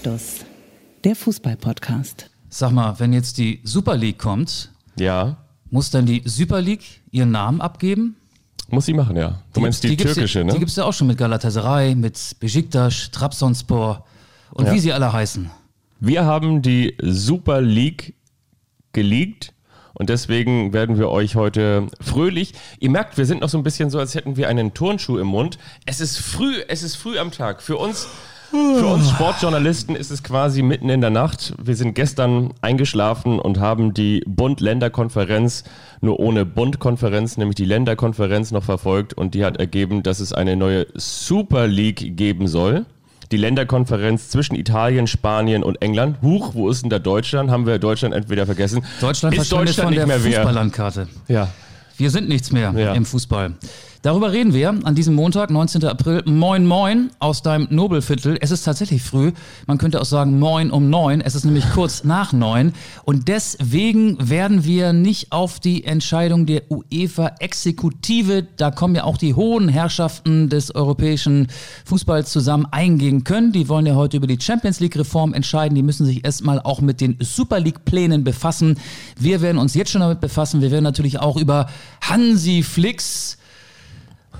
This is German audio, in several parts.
Anstoß, der Fußball-Podcast. Sag mal, wenn jetzt die Super League kommt, Ja, muss dann die Super League ihren Namen abgeben? muss sie machen, ja. Du meinst die, gibt's türkische, ja, ne? Die gibt es ja auch schon mit Galatasaray, mit Besiktas, Trabzonspor und Ja. wie sie alle heißen. Wir haben die Super League geleakt und deswegen werden wir euch heute fröhlich. Ihr merkt, wir sind noch so ein bisschen so, als hätten wir einen Turnschuh im Mund. Es ist früh, es ist früh am Tag. Für uns, für uns Sportjournalisten ist es quasi mitten in der Nacht. Wir sind gestern eingeschlafen und haben die Bund-Länder-Konferenz nur ohne Bund-Konferenz, nämlich die Länderkonferenz noch verfolgt und die hat ergeben, dass es eine neue Super League geben soll. Die Länderkonferenz zwischen Italien, Spanien und England. Huch, wo ist denn da Deutschland? Haben wir Deutschland entweder vergessen? Deutschland ist Deutschland von nicht der mehr? Fußballlandkarte. Ja. Wir sind nichts mehr Ja. im Fußball. Darüber reden wir an diesem Montag, 19. April. Moin, moin aus deinem Nobelviertel. Es ist tatsächlich früh. Man könnte auch sagen moin um neun. Es ist nämlich kurz nach neun. Und deswegen werden wir nicht auf die Entscheidung der UEFA-Exekutive, da kommen ja auch die hohen Herrschaften des europäischen Fußballs zusammen, eingehen können. Die wollen ja heute über die Champions League-Reform entscheiden. Die müssen sich erstmal auch mit den Super League-Plänen befassen. Wir werden uns jetzt schon damit befassen. Wir werden natürlich auch über Hansi Flicks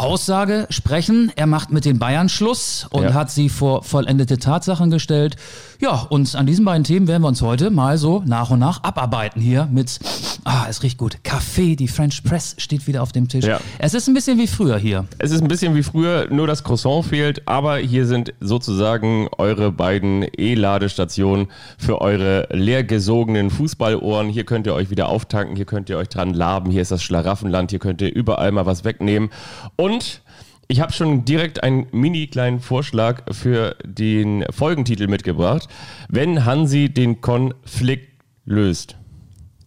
Aussage sprechen. Er macht mit den Bayern Schluss und Ja. hat sie vor vollendete Tatsachen gestellt. Ja, und an diesen beiden Themen werden wir uns heute mal so nach und nach abarbeiten hier mit, ah, es riecht gut, Kaffee, die French Press steht wieder auf dem Tisch. Ja. Es ist ein bisschen wie früher hier. Es ist ein bisschen wie früher, nur das Croissant fehlt, aber hier sind sozusagen eure beiden E-Ladestationen für eure leergesogenen Fußballohren. Hier könnt ihr euch wieder auftanken, hier könnt ihr euch dran laben, hier ist das Schlaraffenland, hier könnt ihr überall mal was wegnehmen. Und ich habe schon direkt einen mini kleinen Vorschlag für den Folgentitel mitgebracht. Wenn Hansi den Konflikt löst.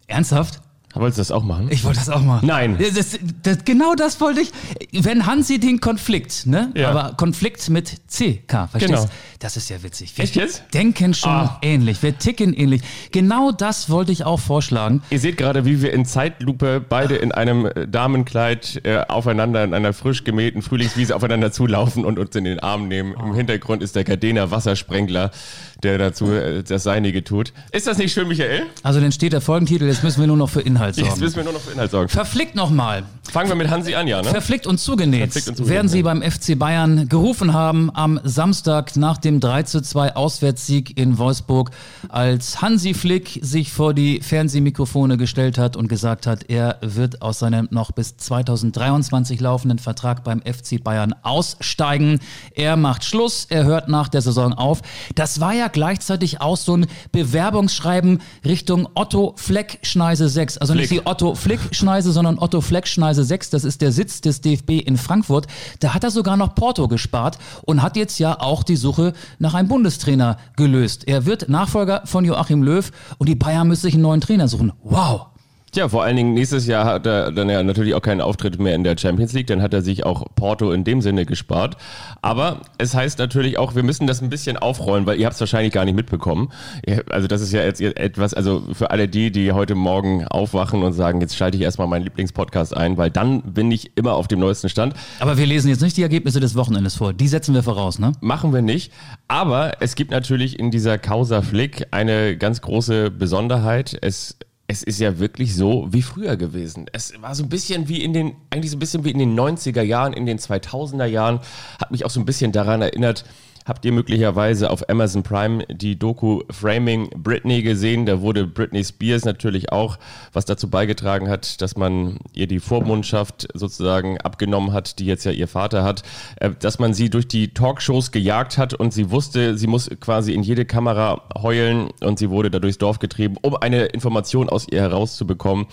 Ernsthaft? Wolltest du das auch machen? Ich wollte das auch mal. Nein. Das, das, genau das wollte ich. Wenn Hansi den Konflikt, ne? Ja. Aber Konflikt mit CK, verstehst Genau. Das ist ja witzig. Wir Echt jetzt? denken schon Ah. ähnlich, wir ticken ähnlich. Genau das wollte ich auch vorschlagen. Ihr seht gerade, wie wir in Zeitlupe beide in einem äh, Damenkleid äh, aufeinander in einer frisch gemähten Frühlingswiese aufeinander zulaufen und uns in den Arm nehmen. Im Hintergrund ist der Gardena Wassersprengler, der dazu äh, das Seinige tut. Ist das nicht schön, Michael? Also dann steht der Folgentitel, jetzt müssen wir nur noch für Inhalt Jetzt sorgen. müssen wir nur noch für Inhalt sorgen. Verflickt nochmal. Fangen wir mit Hansi an, ja, ne? Verflickt und zugenäht, Verflickt und zugenäht, werden sie beim FC Bayern gerufen haben am Samstag nach dem 3 zu 2 Auswärtssieg in Wolfsburg, als Hansi Flick sich vor die Fernsehmikrofone gestellt hat und gesagt hat, er wird aus seinem noch bis 2023 laufenden Vertrag beim FC Bayern aussteigen. Er macht Schluss, er hört nach der Saison auf. Das war ja gleichzeitig auch so ein Bewerbungsschreiben Richtung Otto Fleck Schneise 6. Also nicht Flick. die Otto Flick Schneise, sondern Otto Fleck Schneise 6. Das ist der Sitz des DFB in Frankfurt. Da hat er sogar noch Porto gespart und hat jetzt ja auch die Suche nach einem Bundestrainer gelöst. Er wird Nachfolger von Joachim Löw und die Bayern müssen sich einen neuen Trainer suchen. Wow. Tja, vor allen Dingen nächstes Jahr hat er dann ja natürlich auch keinen Auftritt mehr in der Champions League, dann hat er sich auch Porto in dem Sinne gespart. Aber es heißt natürlich auch, wir müssen das ein bisschen aufrollen, weil ihr habt es wahrscheinlich gar nicht mitbekommen. Also das ist ja jetzt etwas, also für alle die, die heute Morgen aufwachen und sagen, jetzt schalte ich erstmal meinen Lieblingspodcast ein, weil dann bin ich immer auf dem neuesten Stand. Aber wir lesen jetzt nicht die Ergebnisse des Wochenendes vor. Die setzen wir voraus, ne? Machen wir nicht. Aber es gibt natürlich in dieser Causa Flick eine ganz große Besonderheit. Es, es ist ja wirklich so wie früher gewesen. Es war so ein bisschen wie in den, eigentlich so ein bisschen wie in den 90er Jahren, in den 2000er Jahren. Hat mich auch so ein bisschen daran erinnert, Habt ihr möglicherweise auf Amazon Prime die Doku Framing Britney gesehen? Da wurde Britney Spears natürlich auch, was dazu beigetragen hat, dass man ihr die Vormundschaft sozusagen abgenommen hat, die jetzt ja ihr Vater hat, äh, dass man sie durch die Talkshows gejagt hat und sie wusste, sie muss quasi in jede Kamera heulen und sie wurde da durchs Dorf getrieben, um eine Information aus ihr herauszubekommen.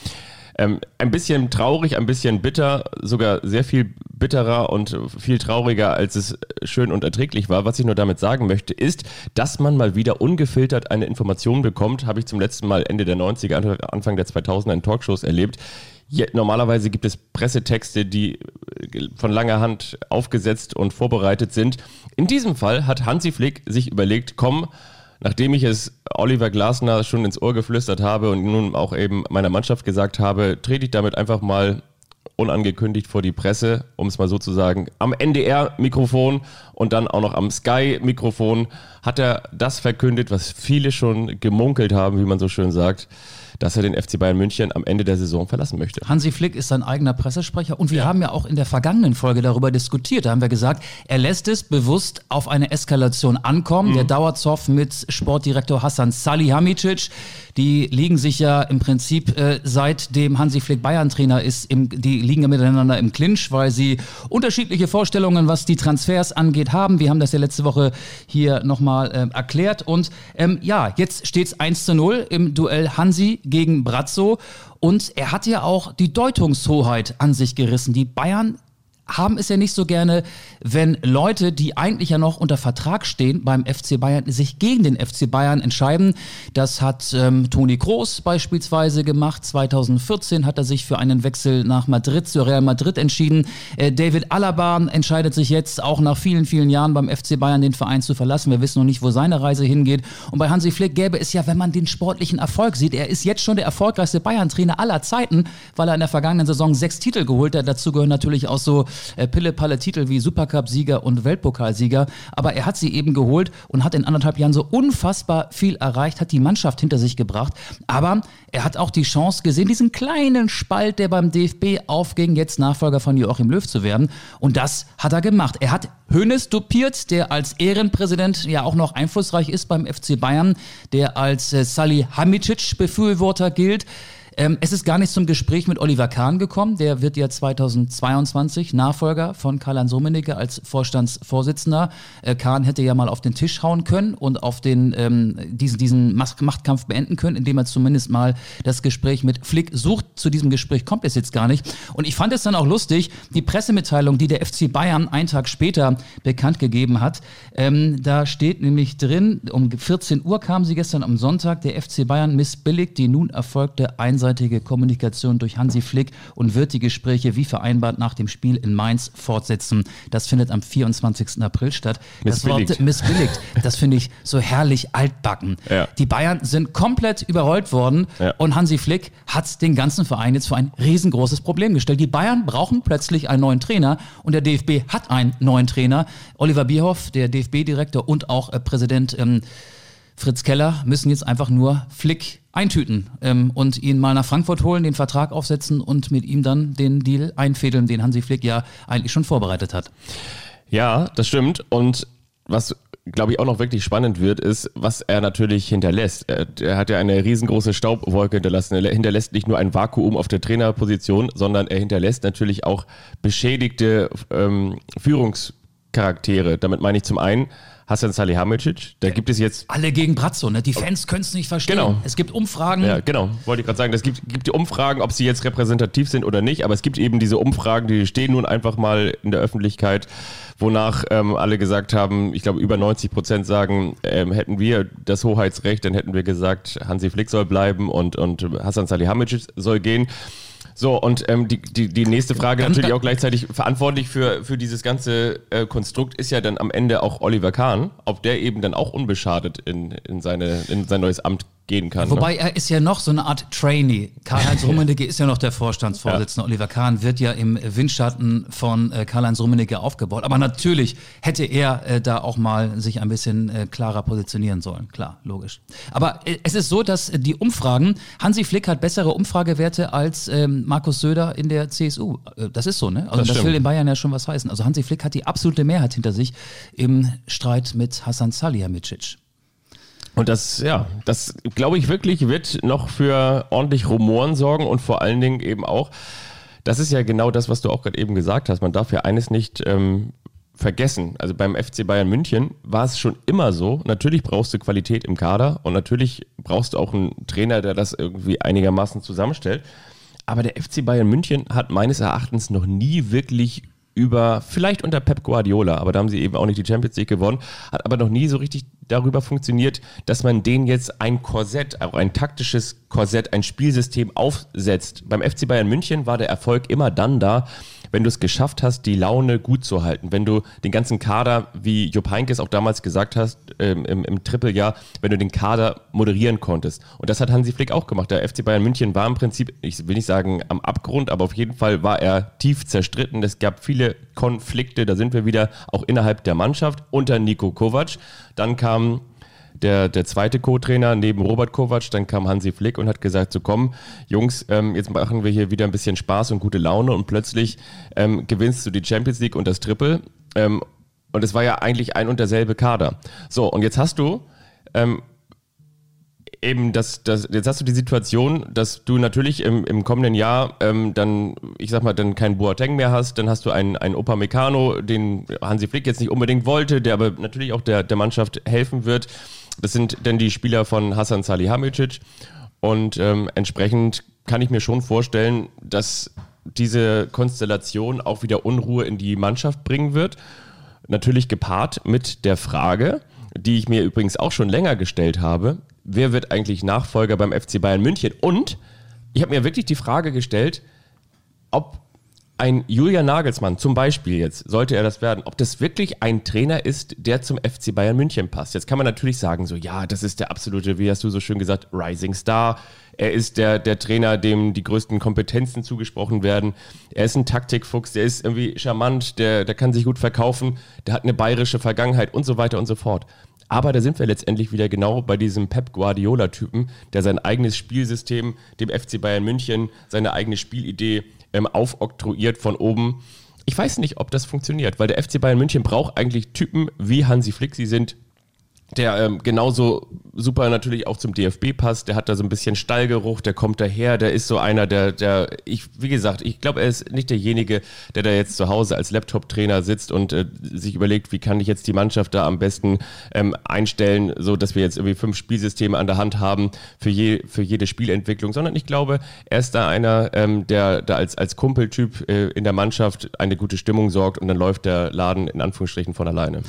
Ähm, ein bisschen traurig, ein bisschen bitter, sogar sehr viel bitterer und viel trauriger, als es schön und erträglich war. Was ich nur damit sagen möchte, ist, dass man mal wieder ungefiltert eine Information bekommt. Habe ich zum letzten Mal Ende der 90er, Anfang der 2000er in Talkshows erlebt. Normalerweise gibt es Pressetexte, die äh, von langer Hand aufgesetzt und vorbereitet sind. In diesem Fall hat Hansi Flick sich überlegt, komm, Nachdem ich es Oliver Glasner schon ins Ohr geflüstert habe und nun auch eben meiner Mannschaft gesagt habe, trete ich damit einfach mal unangekündigt vor die Presse, um es mal so zu sagen, am NDR-Mikrofon und dann auch noch am Sky-Mikrofon hat er das verkündet, was viele schon gemunkelt haben, wie man so schön sagt dass er den FC Bayern München am Ende der Saison verlassen möchte. Hansi Flick ist sein eigener Pressesprecher und wir ja. haben ja auch in der vergangenen Folge darüber diskutiert. Da haben wir gesagt, er lässt es bewusst auf eine Eskalation ankommen. Mhm. Der Dauerzoff mit Sportdirektor Hassan Salihamidzic die liegen sich ja im Prinzip äh, seitdem Hansi Flick Bayern-Trainer ist, im, die liegen ja miteinander im Clinch, weil sie unterschiedliche Vorstellungen, was die Transfers angeht, haben. Wir haben das ja letzte Woche hier nochmal äh, erklärt. Und ähm, ja, jetzt steht es 1 zu 0 im Duell Hansi gegen Brazzo. Und er hat ja auch die Deutungshoheit an sich gerissen. Die Bayern haben es ja nicht so gerne, wenn Leute, die eigentlich ja noch unter Vertrag stehen beim FC Bayern, sich gegen den FC Bayern entscheiden. Das hat ähm, Toni Kroos beispielsweise gemacht. 2014 hat er sich für einen Wechsel nach Madrid zu Real Madrid entschieden. Äh, David Alaba entscheidet sich jetzt auch nach vielen, vielen Jahren beim FC Bayern den Verein zu verlassen. Wir wissen noch nicht, wo seine Reise hingeht. Und bei Hansi Flick gäbe es ja, wenn man den sportlichen Erfolg sieht, er ist jetzt schon der erfolgreichste Bayern-Trainer aller Zeiten, weil er in der vergangenen Saison sechs Titel geholt hat. Dazu gehören natürlich auch so äh, Pille-Palle-Titel wie Supercup-Sieger und Weltpokalsieger. Aber er hat sie eben geholt und hat in anderthalb Jahren so unfassbar viel erreicht, hat die Mannschaft hinter sich gebracht. Aber er hat auch die Chance gesehen, diesen kleinen Spalt, der beim DFB aufging, jetzt Nachfolger von Joachim Löw zu werden. Und das hat er gemacht. Er hat Hönes dupiert, der als Ehrenpräsident ja auch noch einflussreich ist beim FC Bayern, der als äh, Sally Hamicic Befürworter gilt. Ähm, es ist gar nicht zum Gespräch mit Oliver Kahn gekommen. Der wird ja 2022 Nachfolger von Karl-Heinz Rummenigge als Vorstandsvorsitzender. Äh, Kahn hätte ja mal auf den Tisch hauen können und auf den, ähm, diesen, diesen Machtkampf beenden können, indem er zumindest mal das Gespräch mit Flick sucht. Zu diesem Gespräch kommt es jetzt gar nicht. Und ich fand es dann auch lustig, die Pressemitteilung, die der FC Bayern einen Tag später bekannt gegeben hat. Ähm, da steht nämlich drin, um 14 Uhr kam sie gestern am Sonntag, der FC Bayern missbilligt die nun erfolgte Einsatz einseitige Kommunikation durch Hansi Flick und wird die Gespräche wie vereinbart nach dem Spiel in Mainz fortsetzen. Das findet am 24. April statt. Das Wort missbilligt, das finde ich so herrlich altbacken. Ja. Die Bayern sind komplett überrollt worden ja. und Hansi Flick hat den ganzen Verein jetzt vor ein riesengroßes Problem gestellt. Die Bayern brauchen plötzlich einen neuen Trainer und der DFB hat einen neuen Trainer. Oliver Bierhoff, der DFB-Direktor und auch äh, Präsident ähm, Fritz Keller müssen jetzt einfach nur Flick eintüten ähm, und ihn mal nach Frankfurt holen, den Vertrag aufsetzen und mit ihm dann den Deal einfädeln, den Hansi Flick ja eigentlich schon vorbereitet hat. Ja, das stimmt. Und was glaube ich, auch noch wirklich spannend wird, ist, was er natürlich hinterlässt. Er, er, hat ja eine riesengroße Staubwolke hinterlassen. Er hinterlässt nicht nur ein Vakuum auf der Trainerposition, sondern er hinterlässt natürlich auch beschädigte ähm, Führungscharaktere. Damit meine ich zum einen Hassan Salihamidzic. Da gibt es jetzt. Alle gegen Brazzo, ne? Die Fans können es nicht verstehen. Genau. Es gibt Umfragen. Ja, genau. Wollte ich gerade sagen. Es gibt, gibt die Umfragen, ob sie jetzt repräsentativ sind oder nicht. Aber es gibt eben diese Umfragen, die stehen nun einfach mal in der Öffentlichkeit, wonach ähm, alle gesagt haben, ich glaube, über 90 Prozent sagen, ähm, hätten wir das Hoheitsrecht, dann hätten wir gesagt, Hansi Flick soll bleiben und, und Hassan Salihamidzic soll gehen. So, und ähm, die, die, die nächste Frage, ganz, natürlich auch gleichzeitig verantwortlich für, für dieses ganze äh, Konstrukt, ist ja dann am Ende auch Oliver Kahn, ob der eben dann auch unbeschadet in, in, seine, in sein neues Amt gehen kann. Wobei ne? er ist ja noch so eine Art Trainee. Karl-Heinz Rummenigge ist ja noch der Vorstandsvorsitzende. Ja. Oliver Kahn wird ja im Windschatten von äh, Karl-Heinz Rummenigge aufgebaut. Aber natürlich hätte er äh, da auch mal sich ein bisschen äh, klarer positionieren sollen. Klar, logisch. Aber äh, es ist so, dass die Umfragen, Hansi Flick hat bessere Umfragewerte als ähm, Markus Söder in der CSU. Das ist so, ne? Also das, das will in Bayern ja schon was heißen. Also Hansi Flick hat die absolute Mehrheit hinter sich im Streit mit Hassan Salihamidzic. Und das, ja, das glaube ich wirklich wird noch für ordentlich Rumoren sorgen und vor allen Dingen eben auch, das ist ja genau das, was du auch gerade eben gesagt hast. Man darf ja eines nicht ähm, vergessen. Also beim FC Bayern München war es schon immer so. Natürlich brauchst du Qualität im Kader und natürlich brauchst du auch einen Trainer, der das irgendwie einigermaßen zusammenstellt. Aber der FC Bayern München hat meines Erachtens noch nie wirklich über, vielleicht unter Pep Guardiola, aber da haben sie eben auch nicht die Champions League gewonnen, hat aber noch nie so richtig darüber funktioniert, dass man denen jetzt ein Korsett, auch ein taktisches Korsett, ein Spielsystem aufsetzt. Beim FC Bayern München war der Erfolg immer dann da, wenn du es geschafft hast, die Laune gut zu halten, wenn du den ganzen Kader, wie Jupp Heynckes auch damals gesagt hast, ähm, im, im Trippeljahr, wenn du den Kader moderieren konntest. Und das hat Hansi Flick auch gemacht. Der FC Bayern München war im Prinzip, ich will nicht sagen am Abgrund, aber auf jeden Fall war er tief zerstritten. Es gab viele Konflikte, da sind wir wieder auch innerhalb der Mannschaft unter Nico Kovac. Dann kam der, der zweite Co-Trainer neben Robert Kovac, dann kam Hansi Flick und hat gesagt, so komm, Jungs, ähm, jetzt machen wir hier wieder ein bisschen Spaß und gute Laune und plötzlich ähm, gewinnst du die Champions League und das Triple ähm, und es war ja eigentlich ein und derselbe Kader. So, und jetzt hast du ähm, eben das, das, jetzt hast du die Situation, dass du natürlich im, im kommenden Jahr ähm, dann, ich sag mal, dann keinen Boateng mehr hast, dann hast du einen, einen Opa Meccano, den Hansi Flick jetzt nicht unbedingt wollte, der aber natürlich auch der, der Mannschaft helfen wird. Das sind dann die Spieler von Hassan Salihamidzic und ähm, entsprechend kann ich mir schon vorstellen, dass diese Konstellation auch wieder Unruhe in die Mannschaft bringen wird. Natürlich gepaart mit der Frage, die ich mir übrigens auch schon länger gestellt habe, wer wird eigentlich Nachfolger beim FC Bayern München? Und ich habe mir wirklich die Frage gestellt, ob ein Julian Nagelsmann zum Beispiel jetzt, sollte er das werden, ob das wirklich ein Trainer ist, der zum FC Bayern München passt. Jetzt kann man natürlich sagen, so ja, das ist der absolute, wie hast du so schön gesagt, Rising Star. Er ist der, der Trainer, dem die größten Kompetenzen zugesprochen werden. Er ist ein Taktikfuchs, der ist irgendwie charmant, der, der kann sich gut verkaufen, der hat eine bayerische Vergangenheit und so weiter und so fort. Aber da sind wir letztendlich wieder genau bei diesem Pep Guardiola-Typen, der sein eigenes Spielsystem dem FC Bayern München, seine eigene Spielidee ähm, aufoktroyiert von oben. Ich weiß nicht, ob das funktioniert, weil der FC Bayern München braucht eigentlich Typen wie Hansi Flick. Sie sind der ähm, genauso super natürlich auch zum DFB passt. Der hat da so ein bisschen Stallgeruch, der kommt daher, der ist so einer, der, der, ich, wie gesagt, ich glaube, er ist nicht derjenige, der da jetzt zu Hause als Laptop-Trainer sitzt und äh, sich überlegt, wie kann ich jetzt die Mannschaft da am besten ähm, einstellen, so dass wir jetzt irgendwie fünf Spielsysteme an der Hand haben für, je, für jede Spielentwicklung, sondern ich glaube, er ist da einer, ähm, der da als, als Kumpeltyp äh, in der Mannschaft eine gute Stimmung sorgt und dann läuft der Laden in Anführungsstrichen von alleine.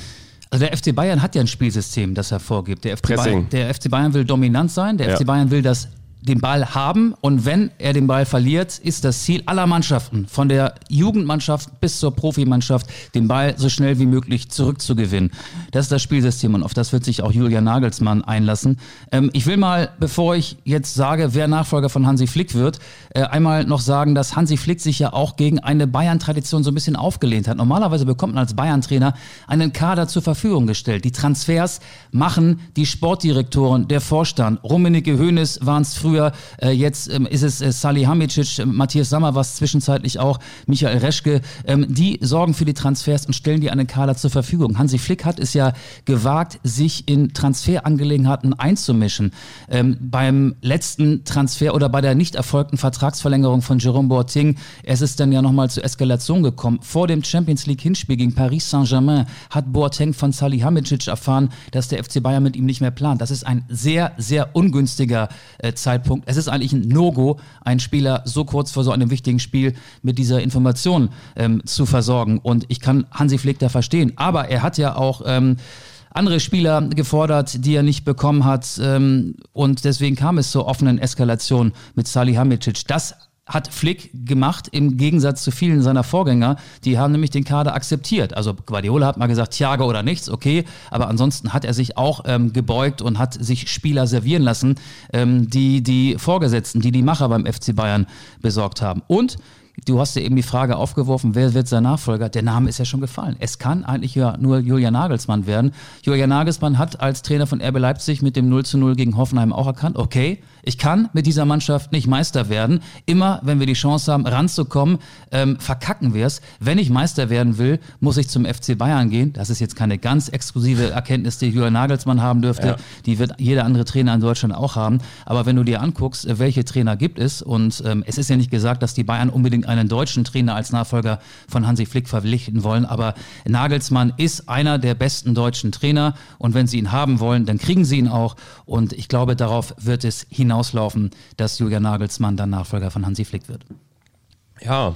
Also der FC Bayern hat ja ein Spielsystem, das er vorgibt. Der FC, Bayern, der FC Bayern will dominant sein, der ja. FC Bayern will das den Ball haben und wenn er den Ball verliert, ist das Ziel aller Mannschaften, von der Jugendmannschaft bis zur Profimannschaft, den Ball so schnell wie möglich zurückzugewinnen. Das ist das Spielsystem und auf das wird sich auch Julian Nagelsmann einlassen. Ähm, ich will mal, bevor ich jetzt sage, wer Nachfolger von Hansi Flick wird, äh, einmal noch sagen, dass Hansi Flick sich ja auch gegen eine Bayern-Tradition so ein bisschen aufgelehnt hat. Normalerweise bekommt man als Bayern-Trainer einen Kader zur Verfügung gestellt. Die Transfers machen die Sportdirektoren, der Vorstand. Rummenigge Hoeneß waren es früher früher. Äh, jetzt ähm, ist es äh, Salih Hamicic, äh, Matthias Sammer was zwischenzeitlich auch, Michael Reschke. Ähm, die sorgen für die Transfers und stellen die an den Kader zur Verfügung. Hansi Flick hat es ja gewagt, sich in Transferangelegenheiten einzumischen. Ähm, beim letzten Transfer oder bei der nicht erfolgten Vertragsverlängerung von Jerome Boateng, es ist dann ja nochmal zur Eskalation gekommen. Vor dem Champions League Hinspiel gegen Paris Saint-Germain hat Boateng von Salih Hamicic erfahren, dass der FC Bayern mit ihm nicht mehr plant. Das ist ein sehr, sehr ungünstiger äh, Zeitpunkt Zeitpunkt. Es ist eigentlich ein No-Go, einen Spieler so kurz vor so einem wichtigen Spiel mit dieser Information ähm, zu versorgen. Und ich kann Hansi Flick da verstehen. Aber er hat ja auch ähm, andere Spieler gefordert, die er nicht bekommen hat. Ähm, und deswegen kam es zur offenen Eskalation mit Salihamidzic. Das hat Flick gemacht im Gegensatz zu vielen seiner Vorgänger. Die haben nämlich den Kader akzeptiert. Also Guardiola hat mal gesagt, Thiago oder nichts, okay. Aber ansonsten hat er sich auch ähm, gebeugt und hat sich Spieler servieren lassen, ähm, die die Vorgesetzten, die die Macher beim FC Bayern besorgt haben. Und Du hast ja eben die Frage aufgeworfen, wer wird sein Nachfolger? Der Name ist ja schon gefallen. Es kann eigentlich ja nur Julian Nagelsmann werden. Julian Nagelsmann hat als Trainer von RB Leipzig mit dem 0 zu 0 gegen Hoffenheim auch erkannt, okay, ich kann mit dieser Mannschaft nicht Meister werden. Immer, wenn wir die Chance haben, ranzukommen, ähm, verkacken wir es. Wenn ich Meister werden will, muss ich zum FC Bayern gehen. Das ist jetzt keine ganz exklusive Erkenntnis, die Julian Nagelsmann haben dürfte. Ja. Die wird jeder andere Trainer in Deutschland auch haben. Aber wenn du dir anguckst, welche Trainer gibt es, und ähm, es ist ja nicht gesagt, dass die Bayern unbedingt einen deutschen Trainer als Nachfolger von Hansi Flick verpflichten wollen, aber Nagelsmann ist einer der besten deutschen Trainer. Und wenn sie ihn haben wollen, dann kriegen sie ihn auch. Und ich glaube, darauf wird es hinaus hinauslaufen, dass Julian Nagelsmann dann Nachfolger von Hansi Flick wird. Ja,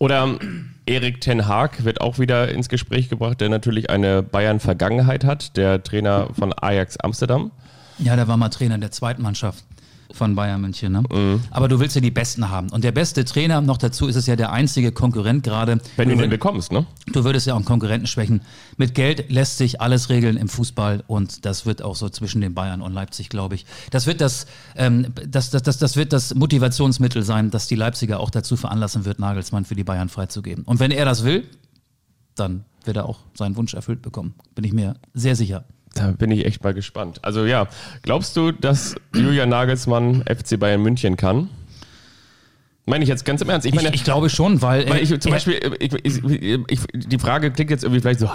oder Erik Ten Haag wird auch wieder ins Gespräch gebracht, der natürlich eine Bayern-Vergangenheit hat, der Trainer von Ajax Amsterdam. Ja, der war mal Trainer der zweiten Mannschaft von Bayern München. Ne? Mhm. Aber du willst ja die Besten haben. Und der beste Trainer, noch dazu ist es ja der einzige Konkurrent gerade. Wenn du ihn bekommst, ne? Du würdest ja auch einen Konkurrenten schwächen. Mit Geld lässt sich alles regeln im Fußball und das wird auch so zwischen den Bayern und Leipzig, glaube ich. Das wird das, ähm, das, das, das, das wird das Motivationsmittel sein, das die Leipziger auch dazu veranlassen wird, Nagelsmann für die Bayern freizugeben. Und wenn er das will, dann wird er auch seinen Wunsch erfüllt bekommen. Bin ich mir sehr sicher. Da bin ich echt mal gespannt. Also ja, glaubst du, dass Julian Nagelsmann FC Bayern München kann? Meine ich jetzt ganz im Ernst. Ich, meine, ich, ich glaube schon, weil. weil ich, zum Beispiel, ich, die Frage klingt jetzt irgendwie vielleicht so,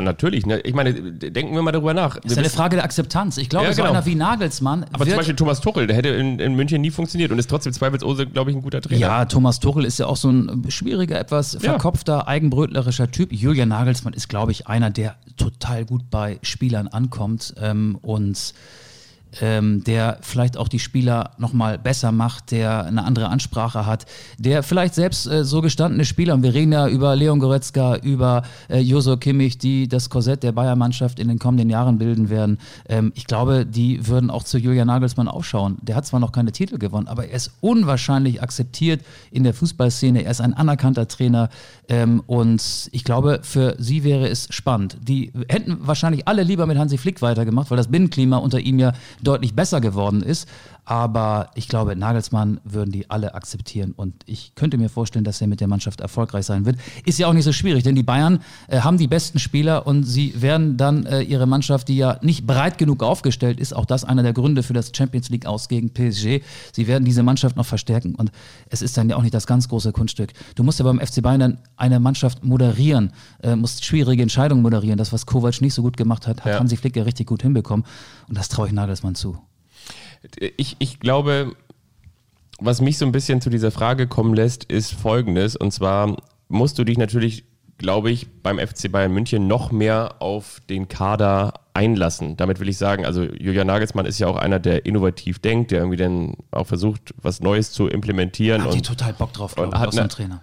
natürlich. Ne? Ich meine, denken wir mal darüber nach. Das ist eine Frage der Akzeptanz. Ich glaube, ja, genau. so einer wie Nagelsmann. Aber zum Beispiel Thomas Tuchel, der hätte in, in, München nie funktioniert und ist trotzdem zweifelsohne, glaube ich, ein guter Trainer. Ja, Thomas Tuchel ist ja auch so ein schwieriger, etwas verkopfter, ja. eigenbrötlerischer Typ. Julian Nagelsmann ist, glaube ich, einer, der total gut bei Spielern ankommt ähm, und ähm, der vielleicht auch die Spieler nochmal besser macht, der eine andere Ansprache hat, der vielleicht selbst äh, so gestandene Spieler, und wir reden ja über Leon Goretzka, über äh, Joso Kimmich, die das Korsett der Bayern-Mannschaft in den kommenden Jahren bilden werden. Ähm, ich glaube, die würden auch zu Julian Nagelsmann aufschauen. Der hat zwar noch keine Titel gewonnen, aber er ist unwahrscheinlich akzeptiert in der Fußballszene. Er ist ein anerkannter Trainer ähm, und ich glaube, für sie wäre es spannend. Die hätten wahrscheinlich alle lieber mit Hansi Flick weitergemacht, weil das Binnenklima unter ihm ja deutlich besser geworden ist. Aber ich glaube, Nagelsmann würden die alle akzeptieren. Und ich könnte mir vorstellen, dass er mit der Mannschaft erfolgreich sein wird. Ist ja auch nicht so schwierig, denn die Bayern äh, haben die besten Spieler und sie werden dann äh, ihre Mannschaft, die ja nicht breit genug aufgestellt ist, auch das einer der Gründe für das Champions League aus gegen PSG, sie werden diese Mannschaft noch verstärken. Und es ist dann ja auch nicht das ganz große Kunststück. Du musst ja beim FC Bayern dann eine Mannschaft moderieren, äh, musst schwierige Entscheidungen moderieren. Das, was Kovac nicht so gut gemacht hat, hat ja. Hansi Flick ja richtig gut hinbekommen. Und das traue ich Nagelsmann zu ich, ich glaube, was mich so ein bisschen zu dieser Frage kommen lässt, ist folgendes. Und zwar musst du dich natürlich, glaube ich, beim FC Bayern München noch mehr auf den Kader einlassen. Damit will ich sagen, also Julian Nagelsmann ist ja auch einer, der innovativ denkt, der irgendwie dann auch versucht, was Neues zu implementieren. Hat die total Bock drauf, glaube ich, aus dem Trainer.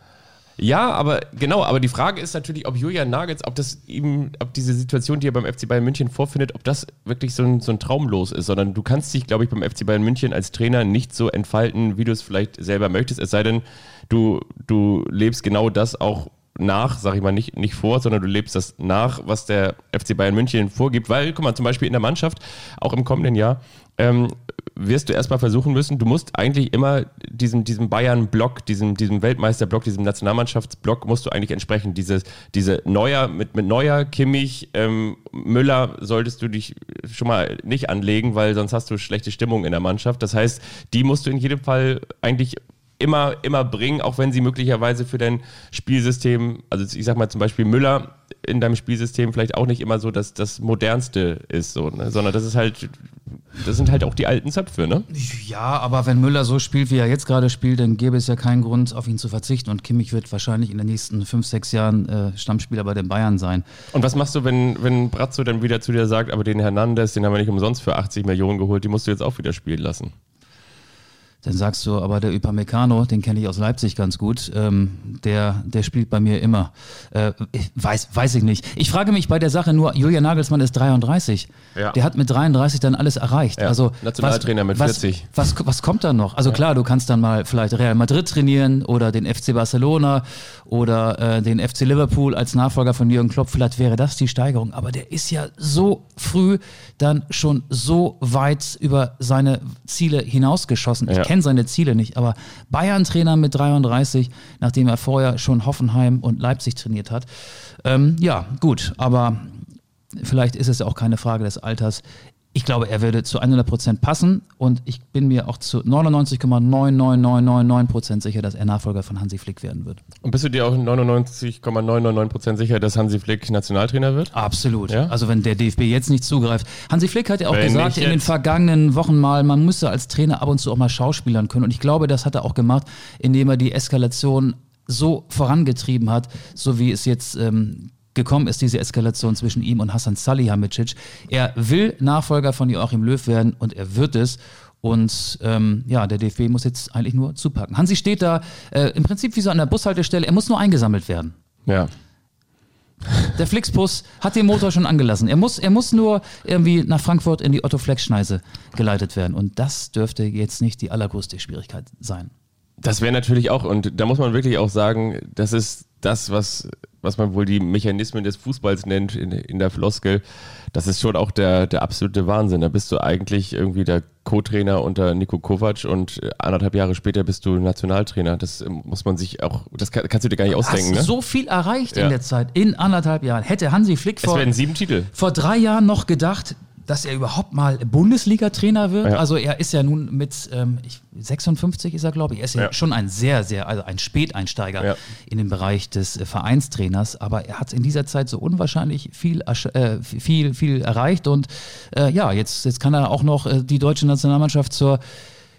Ja, aber genau, aber die Frage ist natürlich, ob Julian Nagels, ob das ihm, ob diese Situation, die er beim FC Bayern München vorfindet, ob das wirklich so ein, so ein Traumlos ist, sondern du kannst dich, glaube ich, beim FC Bayern München als Trainer nicht so entfalten, wie du es vielleicht selber möchtest, es sei denn, du, du lebst genau das auch nach, sag ich mal, nicht, nicht vor, sondern du lebst das nach, was der FC Bayern München vorgibt, weil, guck mal, zum Beispiel in der Mannschaft, auch im kommenden Jahr, ähm, wirst du erstmal versuchen müssen, du musst eigentlich immer diesem, diesem Bayern-Block, diesem, diesem Weltmeister-Block, diesem Nationalmannschaftsblock musst du eigentlich entsprechen. Dieses, diese Neuer, mit, mit Neuer, Kimmich, ähm, Müller solltest du dich schon mal nicht anlegen, weil sonst hast du schlechte Stimmung in der Mannschaft. Das heißt, die musst du in jedem Fall eigentlich immer, immer bringen, auch wenn sie möglicherweise für dein Spielsystem, also ich sag mal zum Beispiel Müller in deinem Spielsystem vielleicht auch nicht immer so das, das modernste ist, so, ne? sondern das ist halt, das sind halt auch die alten Zöpfe, ne? Ja, aber wenn Müller so spielt, wie er jetzt gerade spielt, dann gäbe es ja keinen Grund, auf ihn zu verzichten. Und Kimmich wird wahrscheinlich in den nächsten fünf, sechs Jahren äh, Stammspieler bei den Bayern sein. Und was machst du, wenn, wenn Brazzo dann wieder zu dir sagt, aber den Hernandez, den haben wir nicht umsonst für 80 Millionen geholt, die musst du jetzt auch wieder spielen lassen? Dann sagst du, aber der Upamecano, den kenne ich aus Leipzig ganz gut, ähm, der, der spielt bei mir immer. Äh, weiß, weiß ich nicht. Ich frage mich bei der Sache nur, Julian Nagelsmann ist 33. Ja. Der hat mit 33 dann alles erreicht. Ja. Also, Nationaltrainer was, mit 40. Was, was, was kommt da noch? Also ja. klar, du kannst dann mal vielleicht Real Madrid trainieren oder den FC Barcelona oder äh, den FC Liverpool als Nachfolger von Jürgen Klopp. Vielleicht wäre das die Steigerung. Aber der ist ja so früh dann schon so weit über seine Ziele hinausgeschossen. Ich kenne seine Ziele nicht, aber Bayern-Trainer mit 33, nachdem er vorher schon Hoffenheim und Leipzig trainiert hat. Ähm, ja, gut, aber vielleicht ist es auch keine Frage des Alters ich glaube, er würde zu 100 Prozent passen und ich bin mir auch zu 99,99999 Prozent sicher, dass er Nachfolger von Hansi Flick werden wird. Und bist du dir auch 99,999 Prozent sicher, dass Hansi Flick Nationaltrainer wird? Absolut. Ja? Also wenn der DFB jetzt nicht zugreift. Hansi Flick hat ja auch wenn gesagt in den vergangenen Wochen mal, man müsse als Trainer ab und zu auch mal schauspielern können. Und ich glaube, das hat er auch gemacht, indem er die Eskalation so vorangetrieben hat, so wie es jetzt ähm, gekommen ist, diese Eskalation zwischen ihm und Hassan Salihamidzic. Er will Nachfolger von Joachim Löw werden und er wird es. Und ähm, ja, der DFB muss jetzt eigentlich nur zupacken. Hansi steht da äh, im Prinzip wie so an der Bushaltestelle, er muss nur eingesammelt werden. Ja. Der Flixbus hat den Motor schon angelassen. Er muss, er muss nur irgendwie nach Frankfurt in die Otto-Flex-Schneise geleitet werden. Und das dürfte jetzt nicht die allergrößte Schwierigkeit sein. Das wäre natürlich auch, und da muss man wirklich auch sagen, das ist das, was, was man wohl die Mechanismen des Fußballs nennt in, in der Floskel. Das ist schon auch der, der absolute Wahnsinn. Da bist du eigentlich irgendwie der Co-Trainer unter Nico Kovac und anderthalb Jahre später bist du Nationaltrainer. Das ähm, muss man sich auch, das kann, kannst du dir gar nicht ausdenken. Hast ne? so viel erreicht Ja. in der Zeit, in anderthalb Jahren. Hätte Hansi Flick vor, sieben Titel. vor drei Jahren noch gedacht, dass er überhaupt mal Bundesliga-Trainer wird. Ja. Also er ist ja nun mit ähm, ich, 56 ist er, glaube ich. Er ist ja, Ja. schon ein sehr, sehr, also ein Späteinsteiger Ja. in den Bereich des äh, Vereinstrainers. Aber er hat in dieser Zeit so unwahrscheinlich viel, äh, viel, viel erreicht. Und äh, ja, jetzt, jetzt kann er auch noch äh, die deutsche Nationalmannschaft zur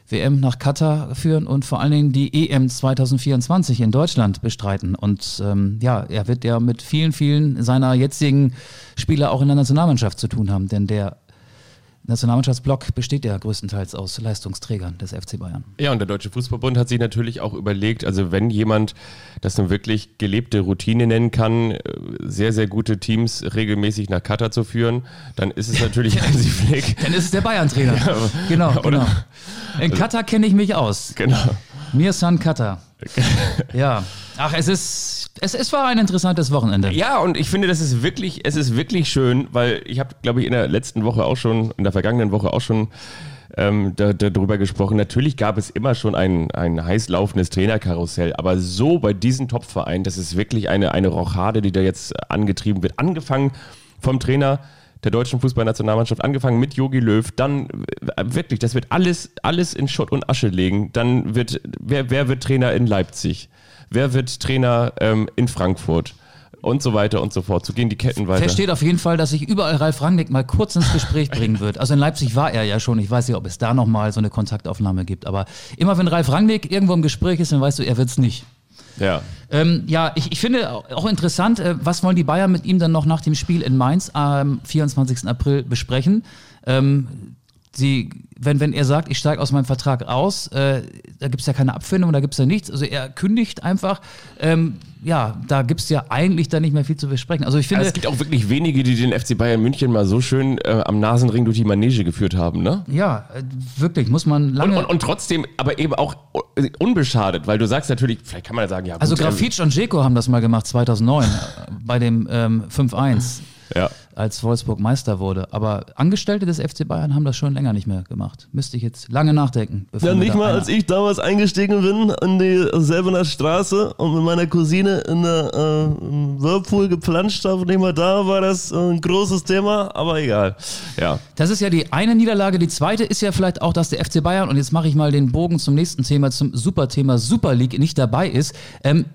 WM nach Katar führen und vor allen Dingen die EM 2024 in Deutschland bestreiten. Und ähm, ja, er wird ja mit vielen, vielen seiner jetzigen Spieler auch in der Nationalmannschaft zu tun haben, denn der Nationalmannschaftsblock besteht ja größtenteils aus Leistungsträgern des FC Bayern. Ja, und der Deutsche Fußballbund hat sich natürlich auch überlegt, also wenn jemand das eine wirklich gelebte Routine nennen kann, äh, sehr, sehr gute Teams regelmäßig nach Katar zu führen, dann ist es natürlich Hansi Flick. Dann ist es der Bayern-Trainer. genau, genau. oder? In Katar kenne ich mich aus. Genau. Mir San Katar. Ja. Ach, es ist, es, es war ein interessantes Wochenende. Ja, und ich finde, das ist wirklich, es ist wirklich schön, weil ich habe, glaube ich, in der letzten Woche auch schon, in der vergangenen Woche auch schon ähm, da, darüber gesprochen. Natürlich gab es immer schon ein, ein heiß laufendes Trainerkarussell, aber so bei diesem Topverein, das ist wirklich eine, eine Rochade, die da jetzt angetrieben wird. Angefangen vom Trainer der deutschen Fußballnationalmannschaft, angefangen mit Jogi Löw, dann äh, wirklich, das wird alles, alles in Schutt und Asche legen. Dann wird, wer, wer wird Trainer in Leipzig? Wer wird Trainer ähm, in Frankfurt? Und so weiter und so fort. So gehen die Ketten weiter. Versteht auf jeden Fall, dass sich überall Ralf Rangnick mal kurz ins Gespräch bringen wird. Also in Leipzig war er ja schon. Ich weiß nicht, ob es da nochmal so eine Kontaktaufnahme gibt. Aber immer wenn Ralf Rangnick irgendwo im Gespräch ist, dann weißt du, er wird's nicht. Ja. Ähm, ja, ich, ich finde auch interessant, äh, was wollen die Bayern mit ihm dann noch nach dem Spiel in Mainz am 24. April besprechen? Ähm, sie, wenn, wenn er sagt, ich steige aus meinem Vertrag aus, äh, da gibt es ja keine Abfindung, da gibt es ja nichts. Also er kündigt einfach. Ähm, ja, da gibt es ja eigentlich dann nicht mehr viel zu besprechen. Also ich finde. Also es gibt auch wirklich wenige, die den FC Bayern München mal so schön äh, am Nasenring durch die Manege geführt haben, ne? ja, äh, wirklich, muss man Und, lange. und, und trotzdem, aber eben auch äh, unbeschadet, weil du sagst natürlich, vielleicht kann man ja sagen, ja, gut, also ähm, Grafitsch und Dzeko haben das mal gemacht 2009 äh, bei dem ähm, 5-1. Ja. als Wolfsburg Meister wurde. Aber Angestellte des FC Bayern haben das schon länger nicht mehr gemacht. Müsste ich jetzt lange nachdenken. Ja, nicht mal, als ich damals eingestiegen bin in die Selbener Straße und mit meiner Cousine in der äh, Whirlpool geplanscht habe, nicht mal da war das äh, ein großes Thema, aber egal. Ja. Das ist ja die eine Niederlage. Die zweite ist ja vielleicht auch, dass der FC Bayern, und jetzt mache ich mal den Bogen zum nächsten Thema, zum Superthema Super League, nicht dabei ist. Ähm,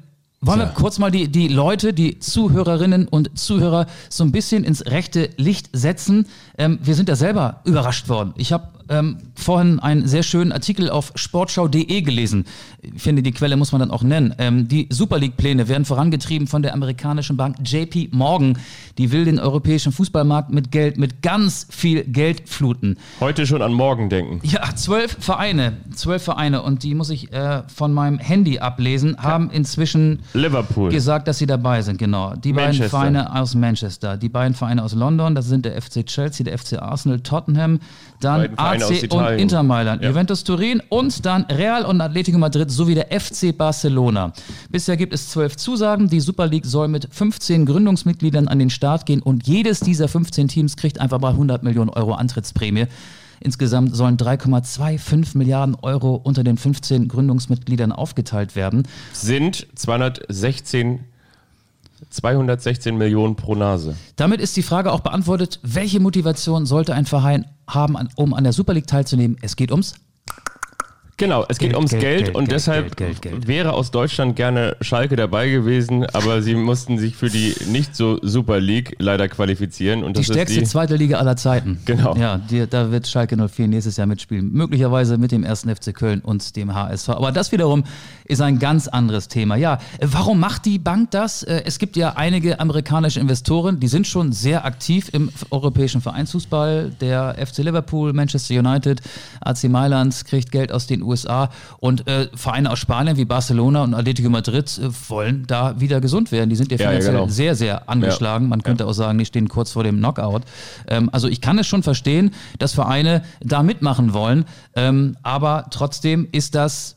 wollen wir kurz mal die, die Leute, die Zuhörerinnen und Zuhörer so ein bisschen ins rechte Licht setzen? Ähm, wir sind ja selber überrascht worden. Ich habe ähm, vorhin einen sehr schönen Artikel auf sportschau.de gelesen. Ich finde, die Quelle muss man dann auch nennen. Ähm, die Super League-Pläne werden vorangetrieben von der amerikanischen Bank JP Morgan. Die will den europäischen Fußballmarkt mit Geld, mit ganz viel Geld fluten. Heute schon an morgen denken. Ja, zwölf Vereine, zwölf Vereine und die muss ich äh, von meinem Handy ablesen, haben inzwischen Liverpool. gesagt, dass sie dabei sind, genau. Die beiden Manchester. Vereine aus Manchester, die beiden Vereine aus London, das sind der FC Chelsea, der FC Arsenal, Tottenham, dann AC und. Inter Mailand, Ja. Juventus Turin und dann Real und Atletico Madrid sowie der FC Barcelona. Bisher gibt es zwölf Zusagen. Die Super League soll mit 15 Gründungsmitgliedern an den Start gehen und jedes dieser 15 Teams kriegt einfach mal 100 Millionen Euro Antrittsprämie. Insgesamt sollen 3,25 Milliarden Euro unter den 15 Gründungsmitgliedern aufgeteilt werden. Sind 216, 216 Millionen pro Nase. Damit ist die Frage auch beantwortet, welche Motivation sollte ein Verein haben, um an der Super League teilzunehmen? Es geht ums Genau, es geht Geld, ums Geld, Geld, Geld, und deshalb wäre aus Deutschland gerne Schalke dabei gewesen, aber sie mussten sich für die nicht so Super League leider qualifizieren. Und Die stärkste ist die, zweite Liga aller Zeiten. Genau. Ja, die, da wird Schalke 04 nächstes Jahr mitspielen. Möglicherweise mit dem ersten FC Köln und dem HSV. Aber das wiederum ist ein ganz anderes Thema. Ja, warum macht die Bank das? Äh, Es gibt ja einige amerikanische Investoren, die sind schon sehr aktiv im europäischen Vereinsfußball. Der FC Liverpool, Manchester United, AC Mailand kriegt Geld aus den USA und äh, Vereine aus Spanien wie Barcelona und Atletico Madrid äh, wollen da wieder gesund werden. Die sind ja Ja, ja, finanziell genau. sehr, sehr angeschlagen. Man könnte auch sagen, die stehen kurz vor dem Knockout. Ähm, also ich kann es schon verstehen, dass Vereine da mitmachen wollen. Ähm, aber trotzdem ist das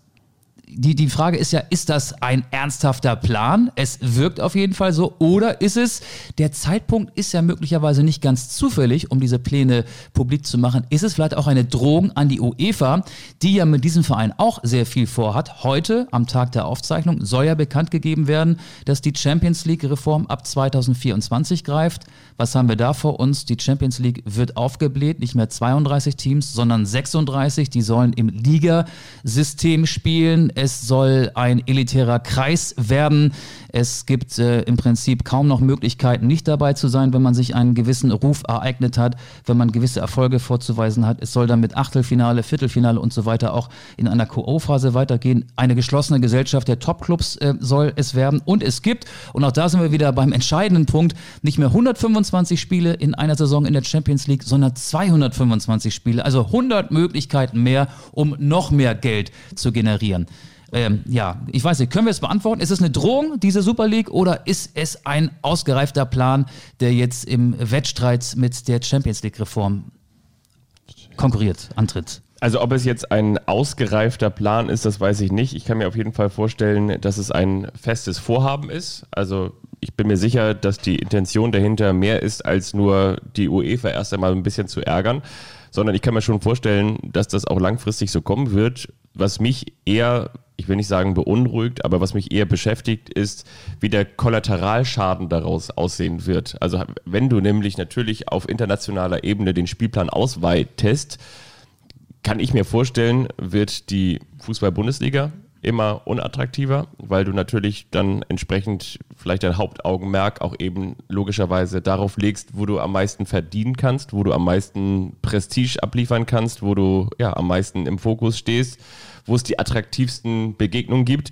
die, die Frage ist ja, ist das ein ernsthafter Plan? Es wirkt auf jeden Fall so. Oder ist es, der Zeitpunkt ist ja möglicherweise nicht ganz zufällig, um diese Pläne publik zu machen. Ist es vielleicht auch eine Drohung an die UEFA, die ja mit diesem Verein auch sehr viel vorhat? Heute, am Tag der Aufzeichnung, soll ja bekannt gegeben werden, dass die Champions League-Reform ab 2024 greift. Was haben wir da vor uns? Die Champions League wird aufgebläht, nicht mehr 32 Teams, sondern 36. Die sollen im Ligasystem spielen. Es soll ein elitärer Kreis werden. Es gibt äh, im Prinzip kaum noch Möglichkeiten, nicht dabei zu sein, wenn man sich einen gewissen Ruf ereignet hat, wenn man gewisse Erfolge vorzuweisen hat. Es soll dann mit Achtelfinale, Viertelfinale und so weiter auch in einer QO-Phase weitergehen. Eine geschlossene Gesellschaft der Topclubs äh, soll es werden. Und es gibt, und auch da sind wir wieder beim entscheidenden Punkt, nicht mehr 125 Spiele in einer Saison in der Champions League, sondern 225 Spiele. Also 100 Möglichkeiten mehr, um noch mehr Geld zu generieren. Ähm, ja, ich weiß nicht, können wir es beantworten? Ist es eine Drohung, diese Super League, oder ist es ein ausgereifter Plan, der jetzt im Wettstreit mit der Champions League-Reform konkurriert, antritt? Also ob es jetzt ein ausgereifter Plan ist, das weiß ich nicht. Ich kann mir auf jeden Fall vorstellen, dass es ein festes Vorhaben ist. Also ich bin mir sicher, dass die Intention dahinter mehr ist, als nur die UEFA erst einmal ein bisschen zu ärgern, sondern ich kann mir schon vorstellen, dass das auch langfristig so kommen wird. Was mich eher, ich will nicht sagen beunruhigt, aber was mich eher beschäftigt, ist, wie der Kollateralschaden daraus aussehen wird. Also wenn du nämlich natürlich auf internationaler Ebene den Spielplan ausweitest, kann ich mir vorstellen, wird die Fußball-Bundesliga immer unattraktiver, weil du natürlich dann entsprechend vielleicht dein Hauptaugenmerk auch eben logischerweise darauf legst, wo du am meisten verdienen kannst, wo du am meisten Prestige abliefern kannst, wo du ja am meisten im Fokus stehst, wo es die attraktivsten Begegnungen gibt.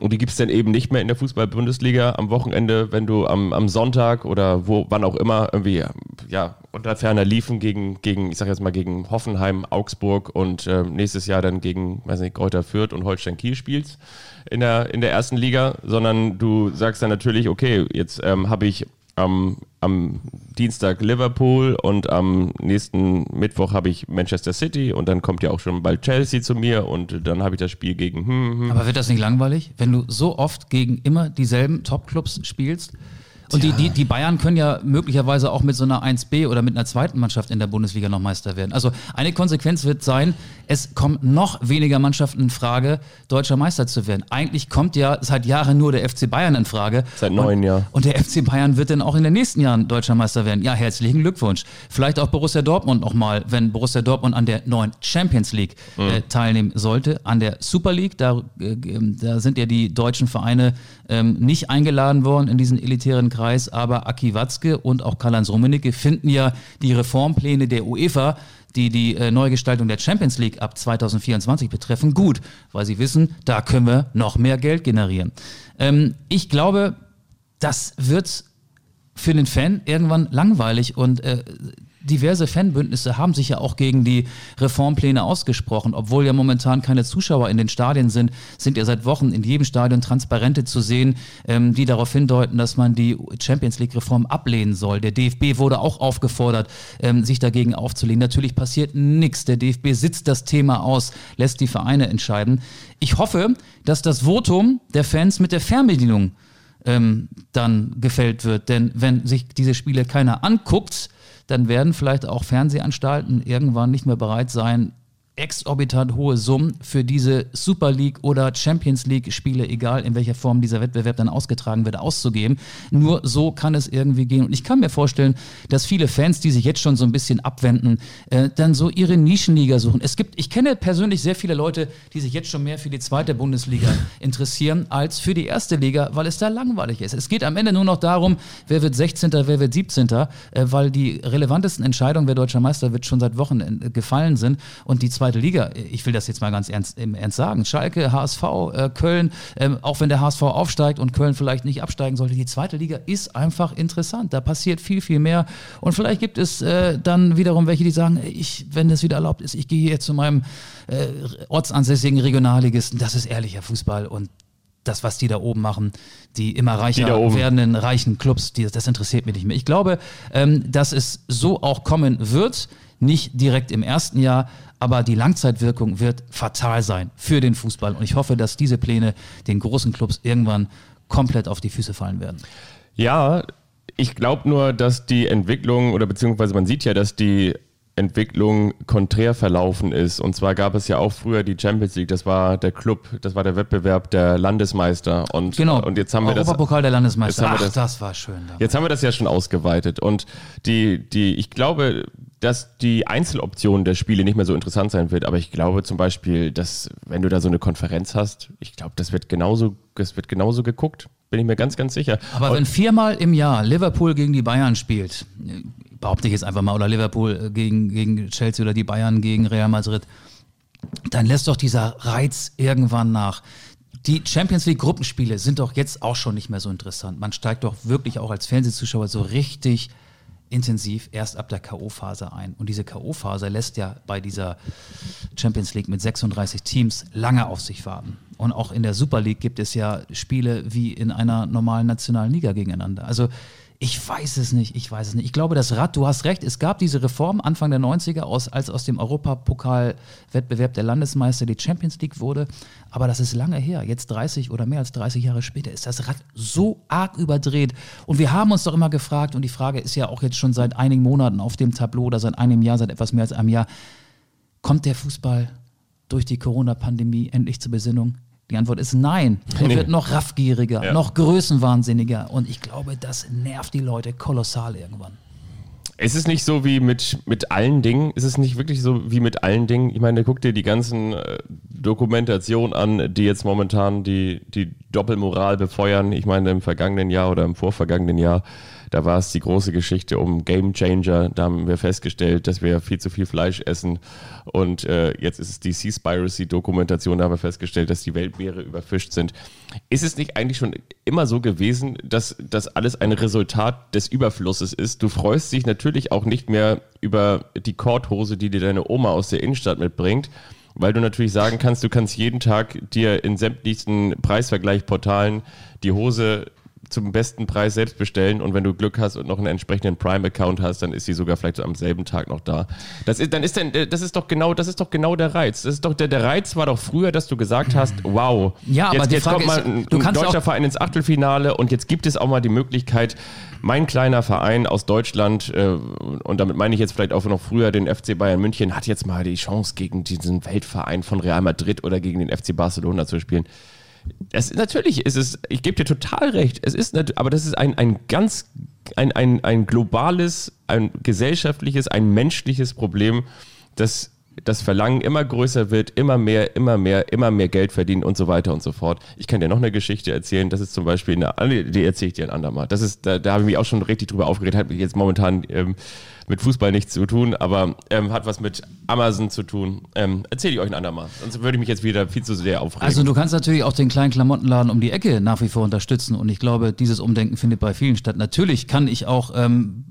Und die gibt es dann eben nicht mehr in der Fußball-Bundesliga am Wochenende, wenn du am, am Sonntag oder wo, wann auch immer irgendwie, ja, unter ferner liefen gegen, gegen, ich sag jetzt mal, gegen Hoffenheim, Augsburg und äh, nächstes Jahr dann gegen, weiß nicht, Kräuter Fürth und Holstein Kiel spielst in der, in der ersten Liga, sondern du sagst dann natürlich, okay, jetzt ähm, habe ich am, am Dienstag Liverpool und am nächsten Mittwoch habe ich Manchester City und dann kommt ja auch schon bald Chelsea zu mir und dann habe ich das Spiel gegen hm, hm, Aber wird das nicht langweilig, wenn du so oft gegen immer dieselben Top-Clubs spielst? Und die, die, die Bayern können ja möglicherweise auch mit so einer 1B oder mit einer zweiten Mannschaft in der Bundesliga noch Meister werden. Also eine Konsequenz wird sein, es kommen noch weniger Mannschaften in Frage, deutscher Meister zu werden. Eigentlich kommt ja seit Jahren nur der FC Bayern in Frage. Seit neun Jahren. Und der FC Bayern wird dann auch in den nächsten Jahren deutscher Meister werden. Ja, herzlichen Glückwunsch. Vielleicht auch Borussia Dortmund nochmal, wenn Borussia Dortmund an der neuen Champions League äh, teilnehmen sollte. An der Super League, da, äh, da sind ja die deutschen Vereine ähm, nicht eingeladen worden in diesen elitären Kreis, aber Aki Watzke und auch Karl-Heinz Rummenigge finden ja die Reformpläne der UEFA die die äh, Neugestaltung der Champions League ab 2024 betreffen, gut, weil sie wissen, da können wir noch mehr Geld generieren. Ähm, ich glaube, das wird für den Fan irgendwann langweilig und äh, diverse Fanbündnisse haben sich ja auch gegen die Reformpläne ausgesprochen. Obwohl ja momentan keine Zuschauer in den Stadien sind, sind ja seit Wochen in jedem Stadion Transparente zu sehen, ähm, die darauf hindeuten, dass man die Champions League-Reform ablehnen soll. Der DFB wurde auch aufgefordert, ähm, sich dagegen aufzulehnen. Natürlich passiert nichts. Der DFB sitzt das Thema aus, lässt die Vereine entscheiden. Ich hoffe, dass das Votum der Fans mit der Fernbedienung ähm, dann gefällt wird. Denn wenn sich diese Spiele keiner anguckt, dann werden vielleicht auch Fernsehanstalten irgendwann nicht mehr bereit sein, exorbitant hohe Summen für diese Super League oder Champions League Spiele, egal in welcher Form dieser Wettbewerb dann ausgetragen wird, auszugeben. Nur so kann es irgendwie gehen. Und ich kann mir vorstellen, dass viele Fans, die sich jetzt schon so ein bisschen abwenden, äh, dann so ihre Nischenliga suchen. Es gibt, ich kenne persönlich sehr viele Leute, die sich jetzt schon mehr für die zweite Bundesliga interessieren als für die erste Liga, weil es da langweilig ist. Es geht am Ende nur noch darum, wer wird 16., wer wird 17., äh, weil die relevantesten Entscheidungen, wer deutscher Meister wird, schon seit Wochen äh, gefallen sind. Und die zweite Liga, ich will das jetzt mal ganz ernst, im Ernst sagen, Schalke, HSV, äh, Köln, ähm, auch wenn der HSV aufsteigt und Köln vielleicht nicht absteigen sollte, die zweite Liga ist einfach interessant. Da passiert viel, viel mehr. Und vielleicht gibt es äh, dann wiederum welche, die sagen, ich, wenn es wieder erlaubt ist, ich gehe jetzt zu meinem äh, ortsansässigen Regionalligisten, das ist ehrlicher Fußball und das, was die da oben machen, die immer reicher da werdenden reichen Clubs, die, das interessiert mich nicht mehr. Ich glaube, ähm, dass es so auch kommen wird, nicht direkt im ersten Jahr, aber die Langzeitwirkung wird fatal sein für den Fußball. Und ich hoffe, dass diese Pläne den großen Clubs irgendwann komplett auf die Füße fallen werden. Ja, ich glaube nur, dass die Entwicklung oder beziehungsweise man sieht ja, dass die Entwicklung konträr verlaufen ist. Und zwar gab es ja auch früher die Champions League, das war der Club, das war der Wettbewerb der Landesmeister. Und, Genau. und jetzt haben wir das. Europapokal der Landesmeister. Ach, das- das, war schön. damals. Jetzt haben wir das ja schon ausgeweitet und die, die, ich glaube, dass die Einzeloption der Spiele nicht mehr so interessant sein wird, aber ich glaube zum Beispiel, dass wenn du da so eine Konferenz hast, ich glaube, das wird genauso, das wird genauso geguckt, bin ich mir ganz, ganz sicher. Aber wenn viermal im Jahr Liverpool gegen die Bayern spielt, behaupte ich jetzt einfach mal, oder Liverpool äh, gegen, gegen Chelsea oder die Bayern gegen Real Madrid, dann lässt doch dieser Reiz irgendwann nach. Die Champions League Gruppenspiele sind doch jetzt auch schon nicht mehr so interessant. Man steigt doch wirklich auch als Fernsehzuschauer so richtig intensiv erst ab der K.O.-Phase ein. Und diese K.O.-Phase lässt ja bei dieser Champions League mit 36 Teams lange auf sich warten. Und auch in der Super League gibt es ja Spiele wie in einer normalen nationalen Liga gegeneinander. Also ich weiß es nicht, ich weiß es nicht. Ich glaube, das Rad, du hast recht, es gab diese Reform Anfang der 90er, aus, als aus dem Europapokal-Wettbewerb der Landesmeister die Champions League wurde. Aber das ist lange her. Jetzt 30 oder mehr als 30 Jahre später ist das Rad so arg überdreht. Und wir haben uns doch immer gefragt, und die Frage ist ja auch jetzt schon seit einigen Monaten auf dem Tableau oder seit einem Jahr, seit etwas mehr als einem Jahr, kommt der Fußball durch die Corona-Pandemie endlich zur Besinnung? Die Antwort ist nein. Er Nee. wird noch raffgieriger, Ja. noch größenwahnsinniger. Und ich glaube, das nervt die Leute kolossal irgendwann. Es ist nicht so wie mit, mit allen Dingen. Es ist nicht wirklich so wie mit allen Dingen. Ich meine, guck dir die ganzen äh, Dokumentationen an, die jetzt momentan die, die Doppelmoral befeuern. Ich meine, im vergangenen Jahr oder im vorvergangenen Jahr, da war es die große Geschichte um Game Changer. Da haben wir festgestellt, dass wir viel zu viel Fleisch essen. Und äh, jetzt ist es die Seaspiracy-Dokumentation. Da haben wir festgestellt, dass die Weltmeere überfischt sind. Ist es nicht eigentlich schon immer so gewesen, dass das alles ein Resultat des Überflusses ist? Du freust dich natürlich auch nicht mehr über die Korthose, die dir deine Oma aus der Innenstadt mitbringt, weil du natürlich sagen kannst, du kannst jeden Tag dir in sämtlichsten Preisvergleichportalen die Hose zum besten Preis selbst bestellen und wenn du Glück hast und noch einen entsprechenden Prime-Account hast, dann ist sie sogar vielleicht am selben Tag noch da. Das ist, dann ist denn, das ist doch genau, das ist doch genau der Reiz. Das ist doch der, der Reiz war doch früher, dass du gesagt hast, wow, Ja, aber jetzt, die jetzt Frage kommt mal ein, du ein kannst deutscher auch- Verein ins Achtelfinale und jetzt gibt es auch mal die Möglichkeit, mein kleiner Verein aus Deutschland, äh, und damit meine ich jetzt vielleicht auch noch früher den FC Bayern München, hat jetzt mal die Chance, gegen diesen Weltverein von Real Madrid oder gegen den FC Barcelona zu spielen. Das, natürlich ist es, ich gebe dir total recht, es ist, aber das ist ein, ein ganz, ein, ein, ein globales, ein gesellschaftliches, ein menschliches Problem, das das Verlangen immer größer wird, immer mehr, immer mehr, immer mehr Geld verdienen und so weiter und so fort. Ich kann dir noch eine Geschichte erzählen, das ist zum Beispiel eine, ah, die erzähle ich dir ein andermal. Das ist, da, da habe ich mich auch schon richtig drüber aufgeregt, hat jetzt momentan ähm, mit Fußball nichts zu tun, aber ähm, hat was mit Amazon zu tun. Ähm, erzähle ich euch ein andermal, sonst würde ich mich jetzt wieder viel zu sehr aufregen. Also du kannst natürlich auch den kleinen Klamottenladen um die Ecke nach wie vor unterstützen und ich glaube, dieses Umdenken findet bei vielen statt. Natürlich kann ich auch ähm,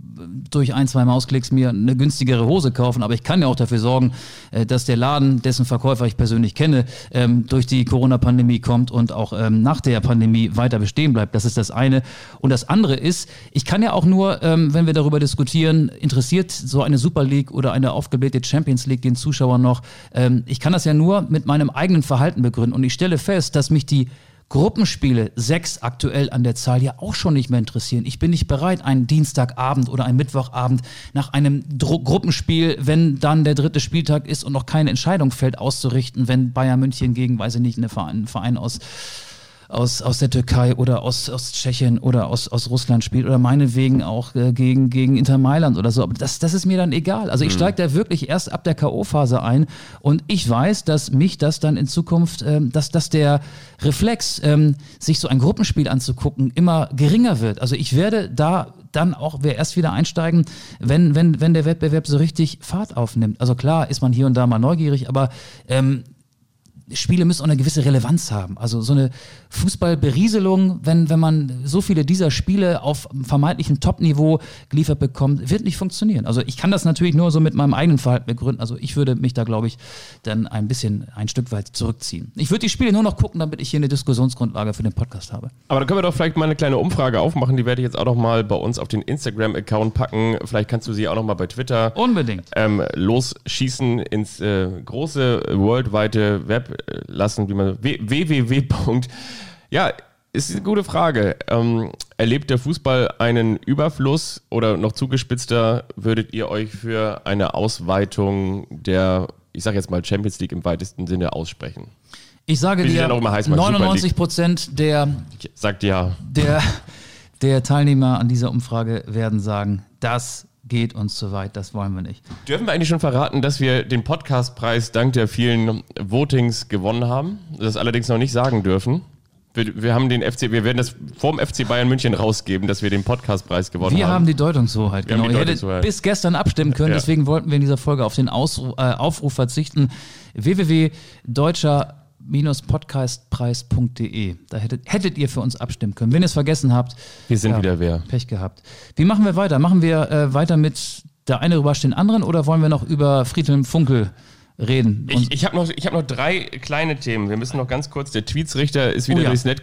durch ein, zwei Mausklicks mir eine günstigere Hose kaufen, aber ich kann ja auch dafür sorgen, äh, dass der Laden, dessen Verkäufer ich persönlich kenne, ähm, durch die Corona-Pandemie kommt und auch ähm, nach der Pandemie weiter bestehen bleibt. Das ist das eine. Und das andere ist, ich kann ja auch nur, ähm, wenn wir darüber diskutieren, interessiert so eine Super League oder eine aufgeblähte Champions League den Zuschauern noch, ich kann das ja nur mit meinem eigenen Verhalten begründen. Und ich stelle fest, dass mich die Gruppenspiele, sechs aktuell an der Zahl, ja auch schon nicht mehr interessieren. Ich bin nicht bereit, einen Dienstagabend oder einen Mittwochabend nach einem Dru Gruppenspiel, wenn dann der dritte Spieltag ist und noch keine Entscheidung fällt, auszurichten, wenn Bayern München gegen, weiß ich nicht, einen Verein, einen Verein aus aus, aus der Türkei oder aus, aus Tschechien oder aus, aus Russland spielt oder meinetwegen auch äh, gegen, gegen Inter Mailand oder so. Aber das, das ist mir dann egal. Also ich mhm. steige da wirklich erst ab der K.O.-Phase ein und ich weiß, dass mich das dann in Zukunft, ähm, dass, dass der Reflex, ähm, sich so ein Gruppenspiel anzugucken, immer geringer wird. Also ich werde da dann auch wir erst wieder einsteigen, wenn, wenn, wenn der Wettbewerb so richtig Fahrt aufnimmt. Also klar ist man hier und da mal neugierig, aber ähm, Spiele müssen auch eine gewisse Relevanz haben. Also so eine Fußballberieselung, wenn, wenn man so viele dieser Spiele auf vermeintlichem Top-Niveau geliefert bekommt, wird nicht funktionieren. Also ich kann das natürlich nur so mit meinem eigenen Verhalten begründen. Also ich würde mich da, glaube ich, dann ein bisschen ein Stück weit zurückziehen. Ich würde die Spiele nur noch gucken, damit ich hier eine Diskussionsgrundlage für den Podcast habe. Aber da können wir doch vielleicht mal eine kleine Umfrage aufmachen. Die werde ich jetzt auch noch mal bei uns auf den Instagram-Account packen. Vielleicht kannst du sie auch noch mal bei Twitter unbedingt ähm, losschießen ins äh, große worldweite Web lassen, wie man www. Ja, ist eine gute Frage. Ähm, erlebt der Fußball einen Überfluss oder noch zugespitzter würdet ihr euch für eine Ausweitung der, ich sage jetzt mal Champions League im weitesten Sinne aussprechen? Ich sage dir, 99 Prozent der, sagt ja. der, der Teilnehmer an dieser Umfrage werden sagen, das geht uns zu weit, das wollen wir nicht. Dürfen wir eigentlich schon verraten, dass wir den Podcastpreis dank der vielen Votings gewonnen haben? Das allerdings noch nicht sagen dürfen. Wir, wir, haben den FC, wir werden das vorm FC Bayern München rausgeben, dass wir den Podcastpreis gewonnen wir haben. Wir haben die Deutungshoheit, wir genau. Die Deutungshoheit. Ihr hättet bis gestern abstimmen können, ja. deswegen wollten wir in dieser Folge auf den Ausruf, äh, Aufruf verzichten. www.deutscher podcastpreis.de. Da hättet, hättet ihr für uns abstimmen können. Wenn ihr es vergessen habt, wir sind ja, wieder wer. Pech gehabt. Wie machen wir weiter? Machen wir äh, weiter mit der eine überrascht den anderen oder wollen wir noch über Friedhelm Funkel reden? ich ich habe noch, hab noch drei kleine Themen. Wir müssen noch ganz kurz. Der Tweetsrichter ist wieder oh ja. durchs, Net,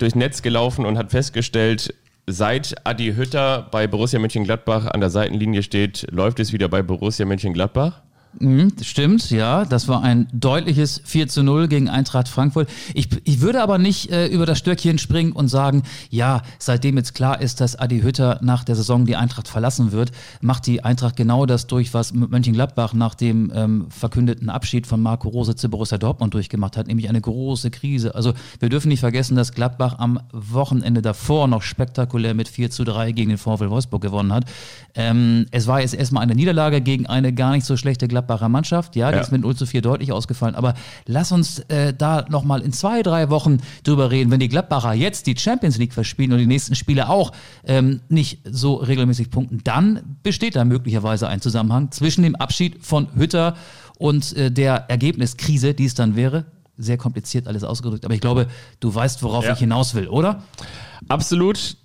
durchs Netz gelaufen und hat festgestellt, seit Adi Hütter bei Borussia Mönchengladbach an der Seitenlinie steht, läuft es wieder bei Borussia Mönchengladbach. Mhm, stimmt, ja. Das war ein deutliches 4 zu 0 gegen Eintracht Frankfurt. Ich, ich würde aber nicht äh, über das Stöckchen springen und sagen, ja, seitdem jetzt klar ist, dass Adi Hütter nach der Saison die Eintracht verlassen wird, macht die Eintracht genau das durch, was Mönchengladbach nach dem ähm, verkündeten Abschied von Marco Rose zu Borussia Dortmund durchgemacht hat, nämlich eine große Krise. Also wir dürfen nicht vergessen, dass Gladbach am Wochenende davor noch spektakulär mit 4 zu 3 gegen den VfL Wolfsburg gewonnen hat. Ähm, es war jetzt erstmal eine Niederlage gegen eine gar nicht so schlechte Gladbach Gladbacher Mannschaft. Ja, die ja. ist mit 0 zu 4 deutlich ausgefallen. Aber lass uns äh, da nochmal in zwei, drei Wochen drüber reden. Wenn die Gladbacher jetzt die Champions League verspielen und die nächsten Spiele auch ähm, nicht so regelmäßig punkten, dann besteht da möglicherweise ein Zusammenhang zwischen dem Abschied von Hütter und äh, der Ergebniskrise, die es dann wäre. Sehr kompliziert alles ausgedrückt, aber ich glaube, du weißt, worauf ja. ich hinaus will, oder? Absolut.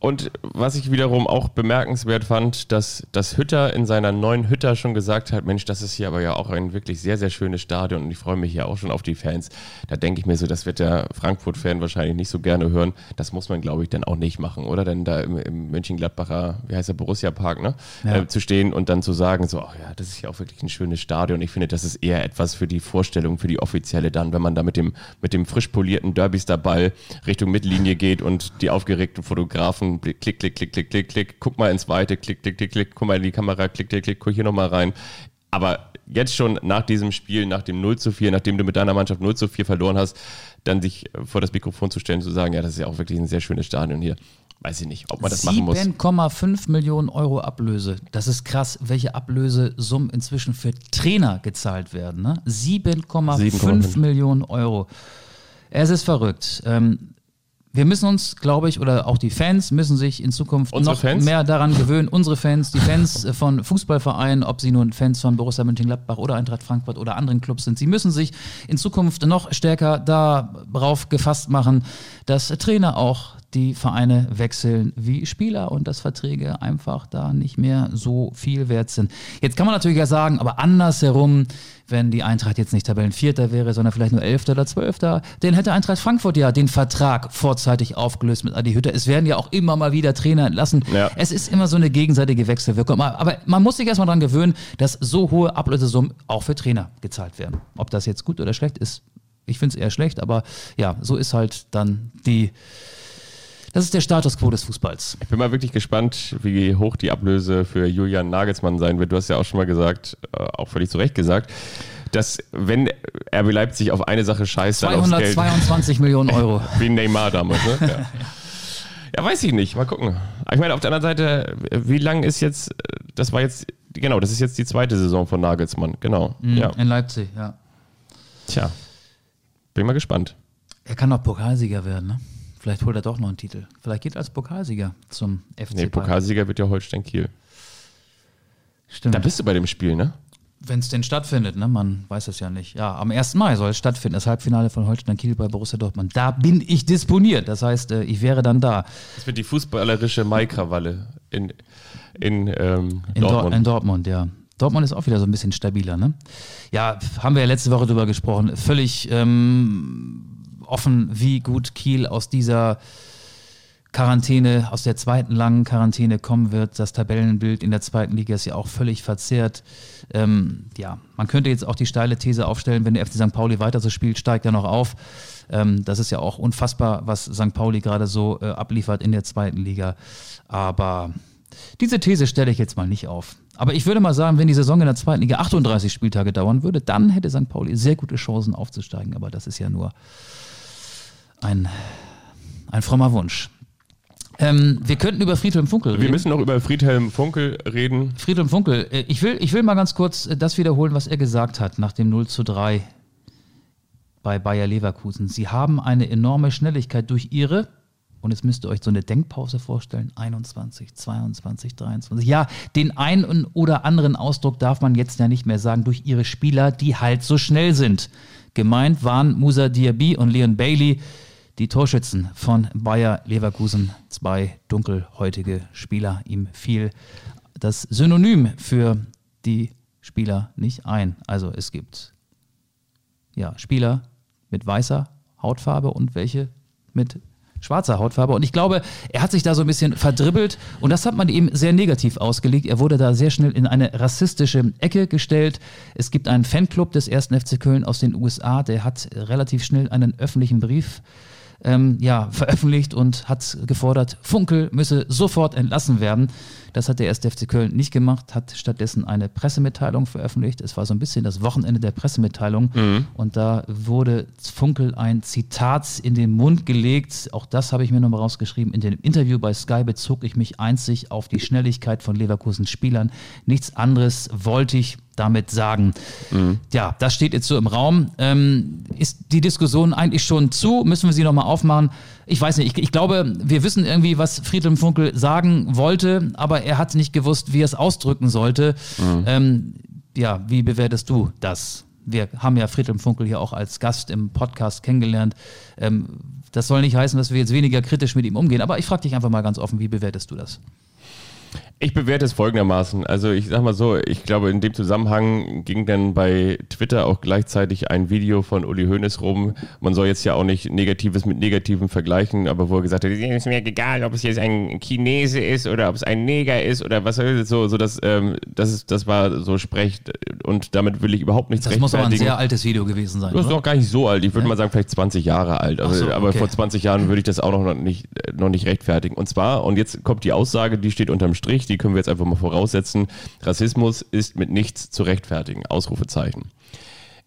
Und was ich wiederum auch bemerkenswert fand, dass, dass Hütter in seiner neuen Hütter schon gesagt hat, Mensch, das ist hier aber ja auch ein wirklich sehr, sehr schönes Stadion und ich freue mich hier auch schon auf die Fans. Da denke ich mir so, das wird der Frankfurt-Fan wahrscheinlich nicht so gerne hören. Das muss man, glaube ich, dann auch nicht machen, oder? Denn da im, im Mönchengladbacher, wie heißt der, Borussia-Park, ne? Ja. Äh, zu stehen und dann zu sagen, so, ach ja, das ist ja auch wirklich ein schönes Stadion. Ich finde, das ist eher etwas für die Vorstellung, für die offizielle dann, wenn man da mit dem, mit dem frisch polierten Derbyster Ball Richtung Mittellinie geht und die aufgeregten Fotografen klick, klick, klick, klick, klick, klick, guck mal ins Weite, klick, klick, klick, klick, guck mal in die Kamera, klick, klick, klick, guck hier nochmal rein. Aber jetzt schon nach diesem Spiel, nach dem 0 zu 4, nachdem du mit deiner Mannschaft 0 zu 4 verloren hast, dann sich vor das Mikrofon zu stellen, zu sagen, ja, das ist ja auch wirklich ein sehr schönes Stadion hier. Weiß ich nicht, ob man das machen muss. 7,5 Millionen Euro Ablöse. Das ist krass, welche Ablösesummen inzwischen für Trainer gezahlt werden. Ne? 7,5 Millionen Euro. Es ist verrückt. Ähm, wir müssen uns, glaube ich, oder auch die Fans müssen sich in Zukunft unsere noch Fans? mehr daran gewöhnen. Unsere Fans, die Fans von Fußballvereinen, ob sie nun Fans von Borussia Mönchengladbach oder Eintracht Frankfurt oder anderen Clubs sind, sie müssen sich in Zukunft noch stärker darauf gefasst machen, dass Trainer auch die Vereine wechseln wie Spieler und dass Verträge einfach da nicht mehr so viel wert sind. Jetzt kann man natürlich ja sagen, aber andersherum, wenn die Eintracht jetzt nicht Tabellenvierter wäre, sondern vielleicht nur Elfter oder Zwölfter, dann hätte Eintracht Frankfurt ja den Vertrag vorzeitig aufgelöst mit Adi Hütter. Es werden ja auch immer mal wieder Trainer entlassen. Ja. Es ist immer so eine gegenseitige Wechselwirkung. Aber man muss sich erstmal daran gewöhnen, dass so hohe Ablösesummen auch für Trainer gezahlt werden. Ob das jetzt gut oder schlecht ist, Ich finde es eher schlecht, aber ja, so ist halt dann die. Das ist der Status quo des Fußballs. Ich bin mal wirklich gespannt, wie hoch die Ablöse für Julian Nagelsmann sein wird. Du hast ja auch schon mal gesagt, äh, auch völlig zu Recht gesagt, dass wenn RB Leipzig auf eine Sache scheißt, dann aufs Geld. 222 Millionen Euro. Wie Neymar damals, ne? Ja. ja, weiß ich nicht. Mal gucken. Ich meine, auf der anderen Seite, wie lang ist jetzt, das war jetzt, genau, das ist jetzt die zweite Saison von Nagelsmann. Genau. Mhm, Ja. In Leipzig, ja. Tja. Bin mal gespannt. Er kann doch Pokalsieger werden, ne? Vielleicht holt er doch noch einen Titel. Vielleicht geht er als Pokalsieger zum FC Nee. Pokalsieger wird ja Holstein Kiel. Stimmt. Da bist du bei dem Spiel, ne? Wenn es denn stattfindet, ne? Man weiß es ja nicht. Ja, am 1. Mai soll es stattfinden, das Halbfinale von Holstein Kiel bei Borussia Dortmund. Da bin ich disponiert. Das heißt, äh, ich wäre dann da. Das wird die fußballerische Maikrawalle in, in, ähm, In Dortmund. Dortmund. in Dortmund, ja. Dortmund ist auch wieder so ein bisschen stabiler, ne? Ja, haben wir ja letzte Woche drüber gesprochen. Völlig ähm, offen, wie gut Kiel aus dieser Quarantäne, aus der zweiten langen Quarantäne kommen wird. Das Tabellenbild in der zweiten Liga ist ja auch völlig verzerrt. Ähm, ja, man könnte jetzt auch die steile These aufstellen, wenn der FC St. Pauli weiter so spielt, steigt er noch auf. Ähm, das ist ja auch unfassbar, was St. Pauli gerade so äh, abliefert in der zweiten Liga. Aber diese These stelle ich jetzt mal nicht auf. Aber ich würde mal sagen, wenn die Saison in der zweiten Liga 38 Spieltage dauern würde, dann hätte St. Pauli sehr gute Chancen aufzusteigen. Aber das ist ja nur ein, ein frommer Wunsch. Ähm, wir könnten über Friedhelm Funkel reden. Wir müssen noch über Friedhelm Funkel reden. Friedhelm Funkel, äh, ich will, ich will mal ganz kurz äh, das wiederholen, was er gesagt hat nach dem 0 zu 3 bei Bayer Leverkusen. Sie haben eine enorme Schnelligkeit durch ihre, und jetzt müsst ihr euch so eine Denkpause vorstellen, 21, 22, 23. Ja, den einen oder anderen Ausdruck darf man jetzt ja nicht mehr sagen, durch ihre Spieler, die halt so schnell sind. Gemeint waren Musa Diaby und Leon Bailey, die Torschützen von Bayer Leverkusen, zwei dunkelhäutige Spieler. Ihm fiel das Synonym für die Spieler nicht ein. Also es gibt ja, Spieler mit weißer Hautfarbe und welche mit schwarzer Hautfarbe. Und ich glaube, er hat sich da so ein bisschen verdribbelt und das hat man ihm sehr negativ ausgelegt. Er wurde da sehr schnell in eine rassistische Ecke gestellt. Es gibt einen Fanclub des 1. FC Köln aus den USA, der hat relativ schnell einen öffentlichen Brief ähm, ja, veröffentlicht und hat gefordert, Funkel müsse sofort entlassen werden. Das hat der 1. FC Köln nicht gemacht, hat stattdessen eine Pressemitteilung veröffentlicht. Es war so ein bisschen das Wochenende der Pressemitteilung und da wurde Funkel ein Zitat in den Mund gelegt. Auch das habe ich mir nochmal rausgeschrieben. In dem Interview bei Sky bezog ich mich einzig auf die Schnelligkeit von Leverkusens Spielern. Nichts anderes wollte ich damit sagen. Ja, das steht jetzt so im Raum. Ähm, ist die Diskussion eigentlich schon zu? Müssen wir sie nochmal aufmachen? Ich weiß nicht. Ich, ich glaube, wir wissen irgendwie, was Friedhelm Funkel sagen wollte, aber er hat nicht gewusst, wie er es ausdrücken sollte. Ähm, ja, wie bewertest du das? Wir haben ja Friedhelm Funkel hier auch als Gast im Podcast kennengelernt. Ähm, das soll nicht heißen, dass wir jetzt weniger kritisch mit ihm umgehen, aber ich frage dich einfach mal ganz offen, wie bewertest du das? Ich bewerte es folgendermaßen. Also ich sag mal so, ich glaube in dem Zusammenhang ging dann bei Twitter auch gleichzeitig ein Video von Uli Hoeneß rum. Man soll jetzt ja auch nicht Negatives mit Negativem vergleichen, aber wo er gesagt hat, es ist mir egal, ob es jetzt ein Chinese ist oder ob es ein Neger ist oder was ich, so, so das, ähm, das, ist, das war so Sprecht und damit will ich überhaupt nichts Das muss aber ein sehr altes Video gewesen sein. Das ist noch gar nicht so alt. Ich würde mal sagen, vielleicht 20 Jahre alt. Aber, Ach so, aber okay. vor 20 Jahren würde ich das auch noch nicht, noch nicht rechtfertigen. Und zwar, und jetzt kommt die Aussage, die steht unterm Strich, die können wir jetzt einfach mal voraussetzen. Rassismus ist mit nichts zu rechtfertigen. Ausrufezeichen.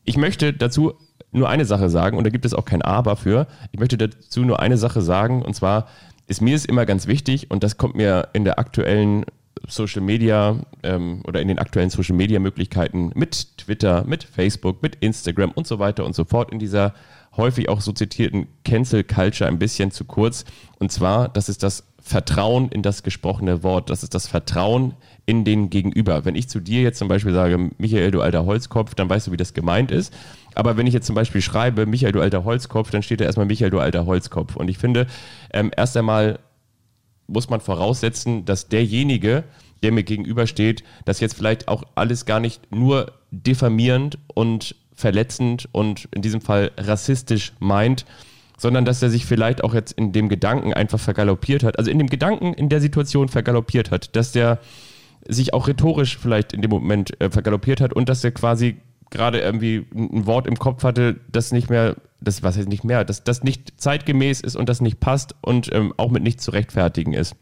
Ich möchte dazu nur eine Sache sagen, und da gibt es auch kein Aber für. Ich möchte dazu nur eine Sache sagen, und zwar ist mir es immer ganz wichtig, und das kommt mir in der aktuellen Social Media ähm, oder in den aktuellen Social Media Möglichkeiten mit Twitter, mit Facebook, mit Instagram und so weiter und so fort in dieser häufig auch so zitierten Cancel Culture ein bisschen zu kurz. Und zwar, das ist das Vertrauen in das gesprochene Wort. Das ist das Vertrauen in den Gegenüber. Wenn ich zu dir jetzt zum Beispiel sage, Michael, du alter Holzkopf, dann weißt du, wie das gemeint ist. Aber wenn ich jetzt zum Beispiel schreibe, Michael, du alter Holzkopf, dann steht da erstmal Michael, du alter Holzkopf. Und ich finde, ähm, erst einmal muss man voraussetzen, dass derjenige, der mir gegenübersteht, das jetzt vielleicht auch alles gar nicht nur diffamierend und verletzend und in diesem Fall rassistisch meint, sondern dass er sich vielleicht auch jetzt in dem Gedanken einfach vergaloppiert hat, also in dem Gedanken in der Situation vergaloppiert hat, dass der sich auch rhetorisch vielleicht in dem Moment äh, vergaloppiert hat und dass er quasi gerade irgendwie ein Wort im Kopf hatte, das nicht mehr das was heißt nicht mehr, dass das nicht zeitgemäß ist und das nicht passt und ähm, auch mit nichts zu rechtfertigen ist.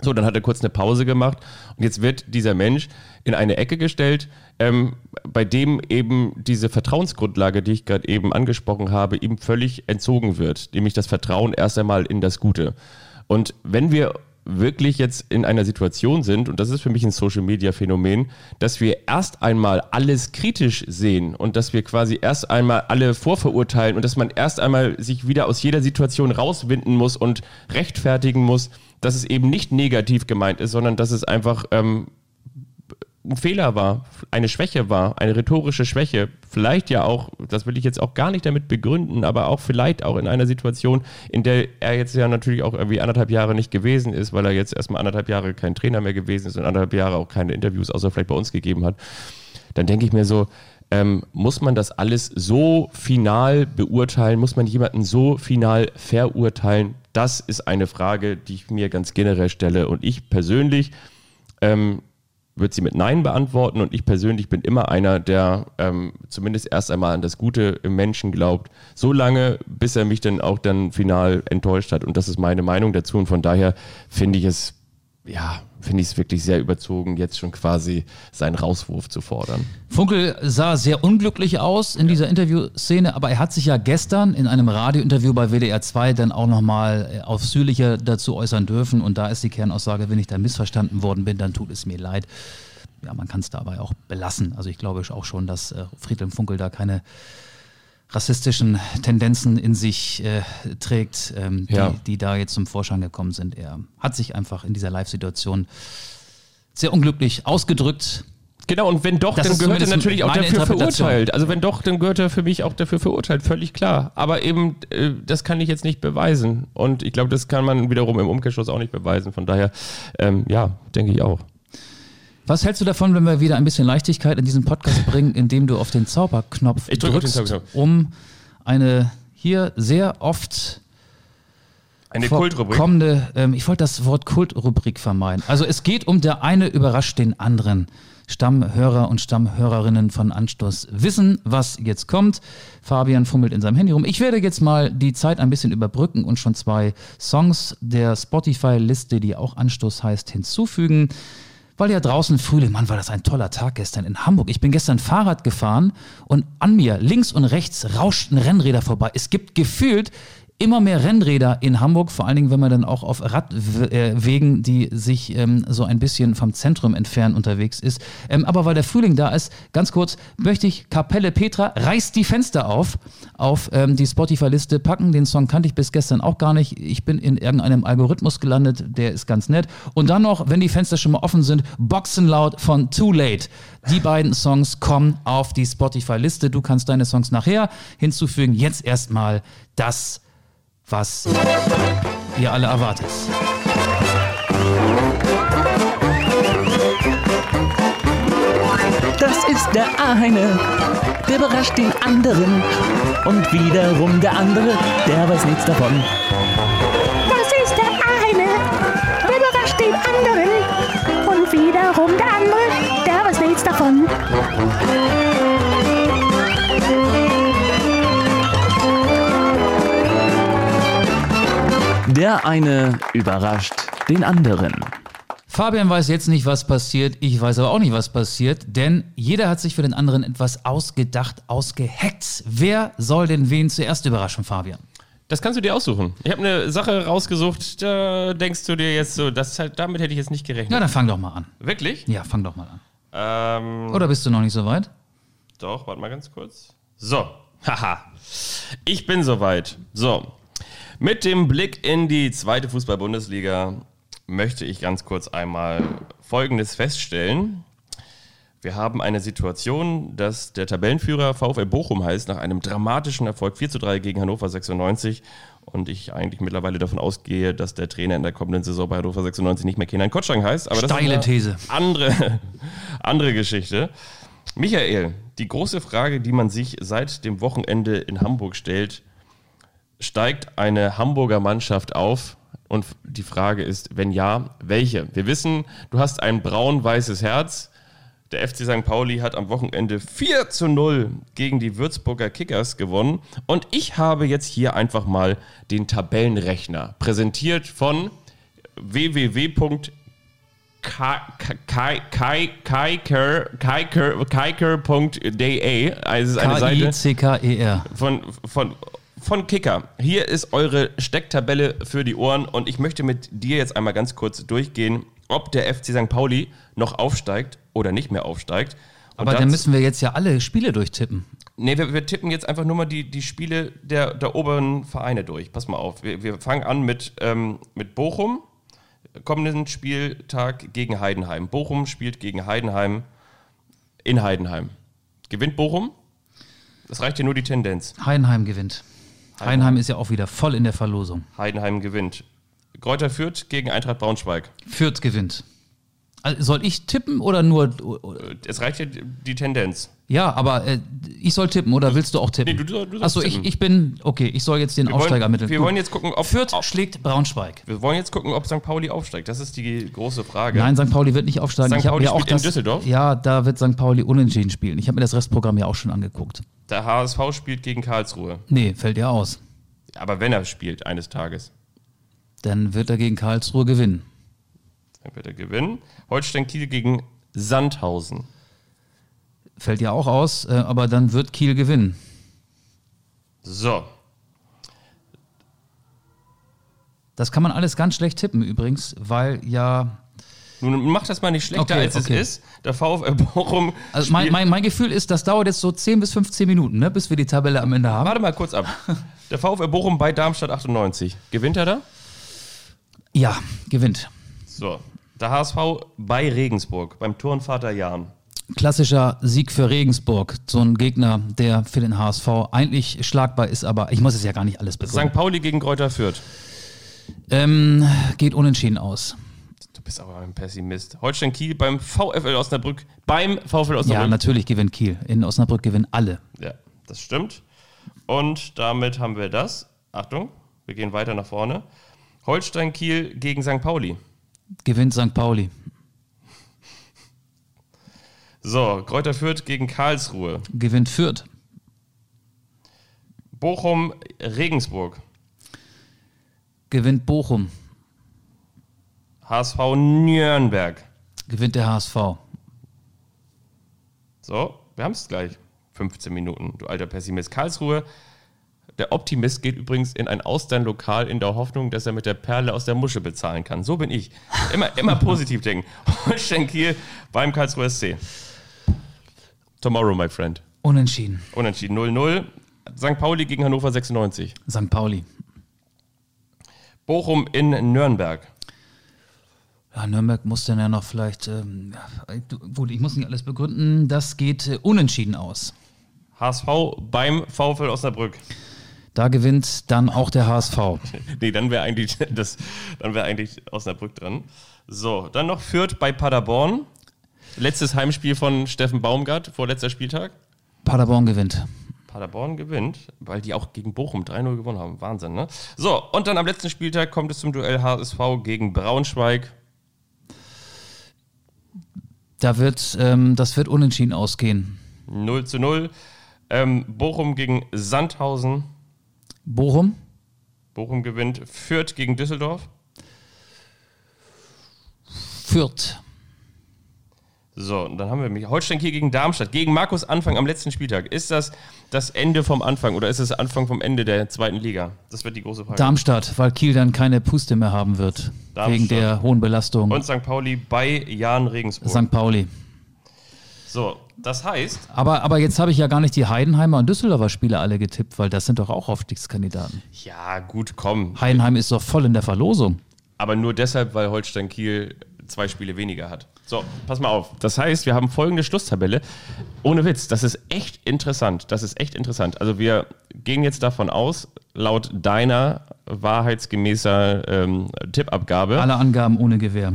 So, dann hat er kurz eine Pause gemacht und jetzt wird dieser Mensch in eine Ecke gestellt, ähm, bei dem eben diese Vertrauensgrundlage, die ich gerade eben angesprochen habe, ihm völlig entzogen wird, nämlich das Vertrauen erst einmal in das Gute. Und wenn wir wirklich jetzt in einer Situation sind, und das ist für mich ein Social-Media-Phänomen, dass wir erst einmal alles kritisch sehen und dass wir quasi erst einmal alle vorverurteilen und dass man erst einmal sich wieder aus jeder Situation rauswinden muss und rechtfertigen muss, dass es eben nicht negativ gemeint ist, sondern dass es einfach ähm, ein Fehler war, eine Schwäche war, eine rhetorische Schwäche, vielleicht ja auch, das will ich jetzt auch gar nicht damit begründen, aber auch vielleicht auch in einer Situation, in der er jetzt ja natürlich auch irgendwie anderthalb Jahre nicht gewesen ist, weil er jetzt erstmal anderthalb Jahre kein Trainer mehr gewesen ist und anderthalb Jahre auch keine Interviews außer vielleicht bei uns gegeben hat, dann denke ich mir so, ähm, muss man das alles so final beurteilen? Muss man jemanden so final verurteilen? Das ist eine Frage, die ich mir ganz generell stelle. Und ich persönlich ähm, wird sie mit Nein beantworten. Und ich persönlich bin immer einer, der ähm, zumindest erst einmal an das Gute im Menschen glaubt, so lange, bis er mich dann auch dann final enttäuscht hat. Und das ist meine Meinung dazu. Und von daher finde ich es, ja, finde ich es wirklich sehr überzogen, jetzt schon quasi seinen Rauswurf zu fordern. Funkel sah sehr unglücklich aus in dieser Interviewszene, aber er hat sich ja gestern in einem Radiointerview bei WDR 2 dann auch nochmal äh, ausführlicher dazu äußern dürfen. Und da ist die Kernaussage, wenn ich da missverstanden worden bin, dann tut es mir leid. Ja, man kann es dabei auch belassen. Also ich glaube auch schon, dass äh, Friedhelm Funkel da keine rassistischen Tendenzen in sich äh, trägt, ähm, die, Ja. die da jetzt zum Vorschein gekommen sind. Er hat sich einfach in dieser Live-Situation sehr unglücklich ausgedrückt. Genau, und wenn doch, Das dann gehört er natürlich auch dafür verurteilt. Also wenn doch, dann gehört er für mich auch dafür verurteilt, völlig klar. Aber eben, äh, das kann ich jetzt nicht beweisen. Und ich glaube, das kann man wiederum im Umkehrschluss auch nicht beweisen. Von daher, ähm, ja, denke ich auch. Was hältst du davon, wenn wir wieder ein bisschen Leichtigkeit in diesen Podcast bringen, indem du auf den Zauberknopf Ich drück drückst, Zauberknopf. um eine hier sehr oft Eine Kultrubrik. kommende, ähm, ich wollte das Wort Kultrubrik vermeiden. Also es geht um der eine überrascht den anderen. Stammhörer und Stammhörerinnen von Anstoß wissen, was jetzt kommt. Fabian fummelt in seinem Handy rum. Ich werde jetzt mal die Zeit ein bisschen überbrücken und schon zwei Songs der Spotify-Liste, die auch Anstoß heißt, hinzufügen. Weil ja draußen Frühling, Mann, war das ein toller Tag gestern in Hamburg. Ich bin gestern Fahrrad gefahren und an mir links und rechts rauschten Rennräder vorbei. Es gibt gefühlt immer mehr Rennräder in Hamburg, vor allen Dingen, wenn man dann auch auf Radwegen, die sich ähm, so ein bisschen vom Zentrum entfernen, unterwegs ist. Ähm, aber weil der Frühling da ist, ganz kurz, möchte ich Kapelle Petra reißt die Fenster auf, auf ähm, die Spotify-Liste packen. Den Song kannte ich bis gestern auch gar nicht. Ich bin in irgendeinem Algorithmus gelandet, der ist ganz nett. Und dann noch, wenn die Fenster schon mal offen sind, Boxenlaut von Too Late. Die beiden Songs kommen auf die Spotify-Liste. Du kannst deine Songs nachher hinzufügen. Jetzt erstmal das was ihr alle erwartet. Das ist der eine, der überrascht den anderen. Und wiederum der andere, der weiß nichts davon. Das ist der eine, der überrascht den anderen. Und wiederum der andere, der weiß nichts davon. Der eine überrascht den anderen. Fabian weiß jetzt nicht, was passiert. Ich weiß aber auch nicht, was passiert, denn jeder hat sich für den anderen etwas ausgedacht, ausgehackt. Wer soll denn wen zuerst überraschen, Fabian? Das kannst du dir aussuchen. Ich habe eine Sache rausgesucht, da denkst du dir jetzt so, das halt, damit hätte ich jetzt nicht gerechnet. Na, dann fang doch mal an. Wirklich? Ja, fang doch mal an. Ähm, Oder bist du noch nicht so weit? Doch, warte mal ganz kurz. So, haha. Ich bin soweit. So, mit dem Blick in die zweite Fußball-Bundesliga möchte ich ganz kurz einmal Folgendes feststellen. Wir haben eine Situation, dass der Tabellenführer VfL Bochum heißt, nach einem dramatischen Erfolg 4 zu 3 gegen Hannover 96. Und ich eigentlich mittlerweile davon ausgehe, dass der Trainer in der kommenden Saison bei Hannover 96 nicht mehr Kenan Kotschang heißt. Aber das Steile ist eine These. Andere, andere Geschichte. Michael, die große Frage, die man sich seit dem Wochenende in Hamburg stellt, steigt eine Hamburger Mannschaft auf? Und die Frage ist, wenn ja, welche? Wir wissen, du hast ein braun-weißes Herz. Der FC St. Pauli hat am Wochenende 4 zu 0 gegen die Würzburger Kickers gewonnen. Und ich habe jetzt hier einfach mal den Tabellenrechner präsentiert von www.kiker.de. Also es ist eine Seite von, von, von Kicker. Hier ist eure Stecktabelle für die Ohren und ich möchte mit dir jetzt einmal ganz kurz durchgehen, ob der FC St. Pauli noch aufsteigt oder nicht mehr aufsteigt. Und Aber dann müssen wir jetzt ja alle Spiele durchtippen. Nee, wir, wir tippen jetzt einfach nur mal die, die Spiele der, der oberen Vereine durch. Pass mal auf. Wir, wir fangen an mit, ähm, mit Bochum. Kommenden Spieltag gegen Heidenheim. Bochum spielt gegen Heidenheim in Heidenheim. Gewinnt Bochum? Das reicht dir nur die Tendenz. Heidenheim gewinnt. Heidenheim ist ja auch wieder voll in der Verlosung. Heidenheim gewinnt. Kräuter Fürth gegen Eintracht Braunschweig. Fürth gewinnt. Also soll ich tippen oder nur. Äh, Es reicht dir die Tendenz. Ja, aber äh, ich soll tippen oder willst du auch tippen? Nee, du soll- du sollst Achso, ich, ich bin. Okay, ich soll jetzt den Aufsteiger wollen, ermitteln. wir Gut. wollen jetzt gucken, ob Fürth ob- schlägt Braunschweig. Wir wollen jetzt gucken, ob St. Pauli aufsteigt. Das ist die große Frage. Nein, St. Pauli wird nicht aufsteigen. St. Ich hab Pauli mir auch spielt in das, Düsseldorf? Ja, da wird St. Pauli unentschieden spielen. Ich habe mir das Restprogramm ja auch schon angeguckt. Der HSV spielt gegen Karlsruhe. Nee, fällt ja aus. Aber wenn er spielt eines Tages, Dann wird er gegen Karlsruhe gewinnen. dann wird er gewinnen. Holstein Kiel gegen Sandhausen. Fällt ja auch aus, äh, aber dann wird Kiel gewinnen. So, Das kann man alles ganz schlecht tippen übrigens, weil ja. Nun mach das mal nicht schlechter, Okay, als okay. es ist. Der VfL Bochum Also mein, mein, mein Gefühl ist, das dauert jetzt so 10 bis 15 Minuten, ne, bis wir die Tabelle am Ende haben. Warte mal kurz ab. Der VfL Bochum bei Darmstadt 98. Gewinnt er da? Ja, gewinnt. So. Der HSV bei Regensburg, beim Turnvater Jan. Klassischer Sieg für Regensburg. So ein Gegner, der für den HSV eigentlich schlagbar ist, aber ich muss es ja gar nicht alles begründen. St. Pauli gegen Kräuter Fürth. Ähm, geht unentschieden aus. Du bist aber ein Pessimist. Holstein Kiel beim VfL Osnabrück. Beim VfL Ja, Osnabrück. natürlich gewinnt Kiel. In Osnabrück gewinnen alle. Ja, das stimmt. Und damit haben wir das. Achtung, wir gehen weiter nach vorne. Holstein Kiel gegen St. Pauli. Gewinnt St. Pauli. So, Kräuter Fürth gegen Karlsruhe. Gewinnt Fürth. Bochum Regensburg. Gewinnt Bochum. HSV Nürnberg. Gewinnt der HSV. So, wir haben es gleich. 15 Minuten, du alter Pessimist. Karlsruhe. Der Optimist geht übrigens in ein Austernlokal in der Hoffnung, dass er mit der Perle aus der Musche bezahlen kann. So bin ich. Immer, immer positiv denken. Holstein Kiel beim Karlsruher SC. Tomorrow, my friend. Unentschieden. Unentschieden 0-0. St. Pauli gegen Hannover 96. St. Pauli. Bochum in Nürnberg. Ja, Nürnberg muss dann ja noch vielleicht. Ähm, gut, ich muss nicht alles begründen. Das geht äh, unentschieden aus. HSV beim VfL Osnabrück. Da gewinnt dann auch der HSV. Nee, dann wäre eigentlich, das, dann wäre eigentlich Osnabrück dran. So, dann noch Fürth bei Paderborn. Letztes Heimspiel von Steffen Baumgart, vorletzter Spieltag. Paderborn gewinnt. Paderborn gewinnt, weil die auch gegen Bochum 3-0 gewonnen haben. Wahnsinn, ne? So, und dann am letzten Spieltag kommt es zum Duell HSV gegen Braunschweig. Da wird, ähm, das wird unentschieden ausgehen. 0 zu 0. Ähm, Bochum gegen Sandhausen. Bochum, Bochum gewinnt. Fürth gegen Düsseldorf. Fürth. So, und dann haben wir mich. Holstein Kiel gegen Darmstadt. Gegen Markus Anfang am letzten Spieltag. Ist das das Ende vom Anfang oder ist es das Anfang vom Ende der zweiten Liga? Das wird die große Frage. Darmstadt, weil Kiel dann keine Puste mehr haben wird. Darmstadt. Wegen der hohen Belastung. und St. Pauli bei Jan Regensburg. St. Pauli. So, das heißt, Aber, aber jetzt habe ich ja gar nicht die Heidenheimer und Düsseldorfer Spiele alle getippt, weil das sind doch auch Aufstiegskandidaten. ja, gut, komm. Heidenheim ist doch voll in der Verlosung. Aber nur deshalb, weil Holstein Kiel zwei Spiele weniger hat. So, pass mal auf. Das heißt, wir haben folgende Schlusstabelle. Ohne Witz, das ist echt interessant. Das ist echt interessant. Also wir gehen jetzt davon aus, laut deiner wahrheitsgemäßer ähm, Tippabgabe, Alle Angaben ohne Gewähr.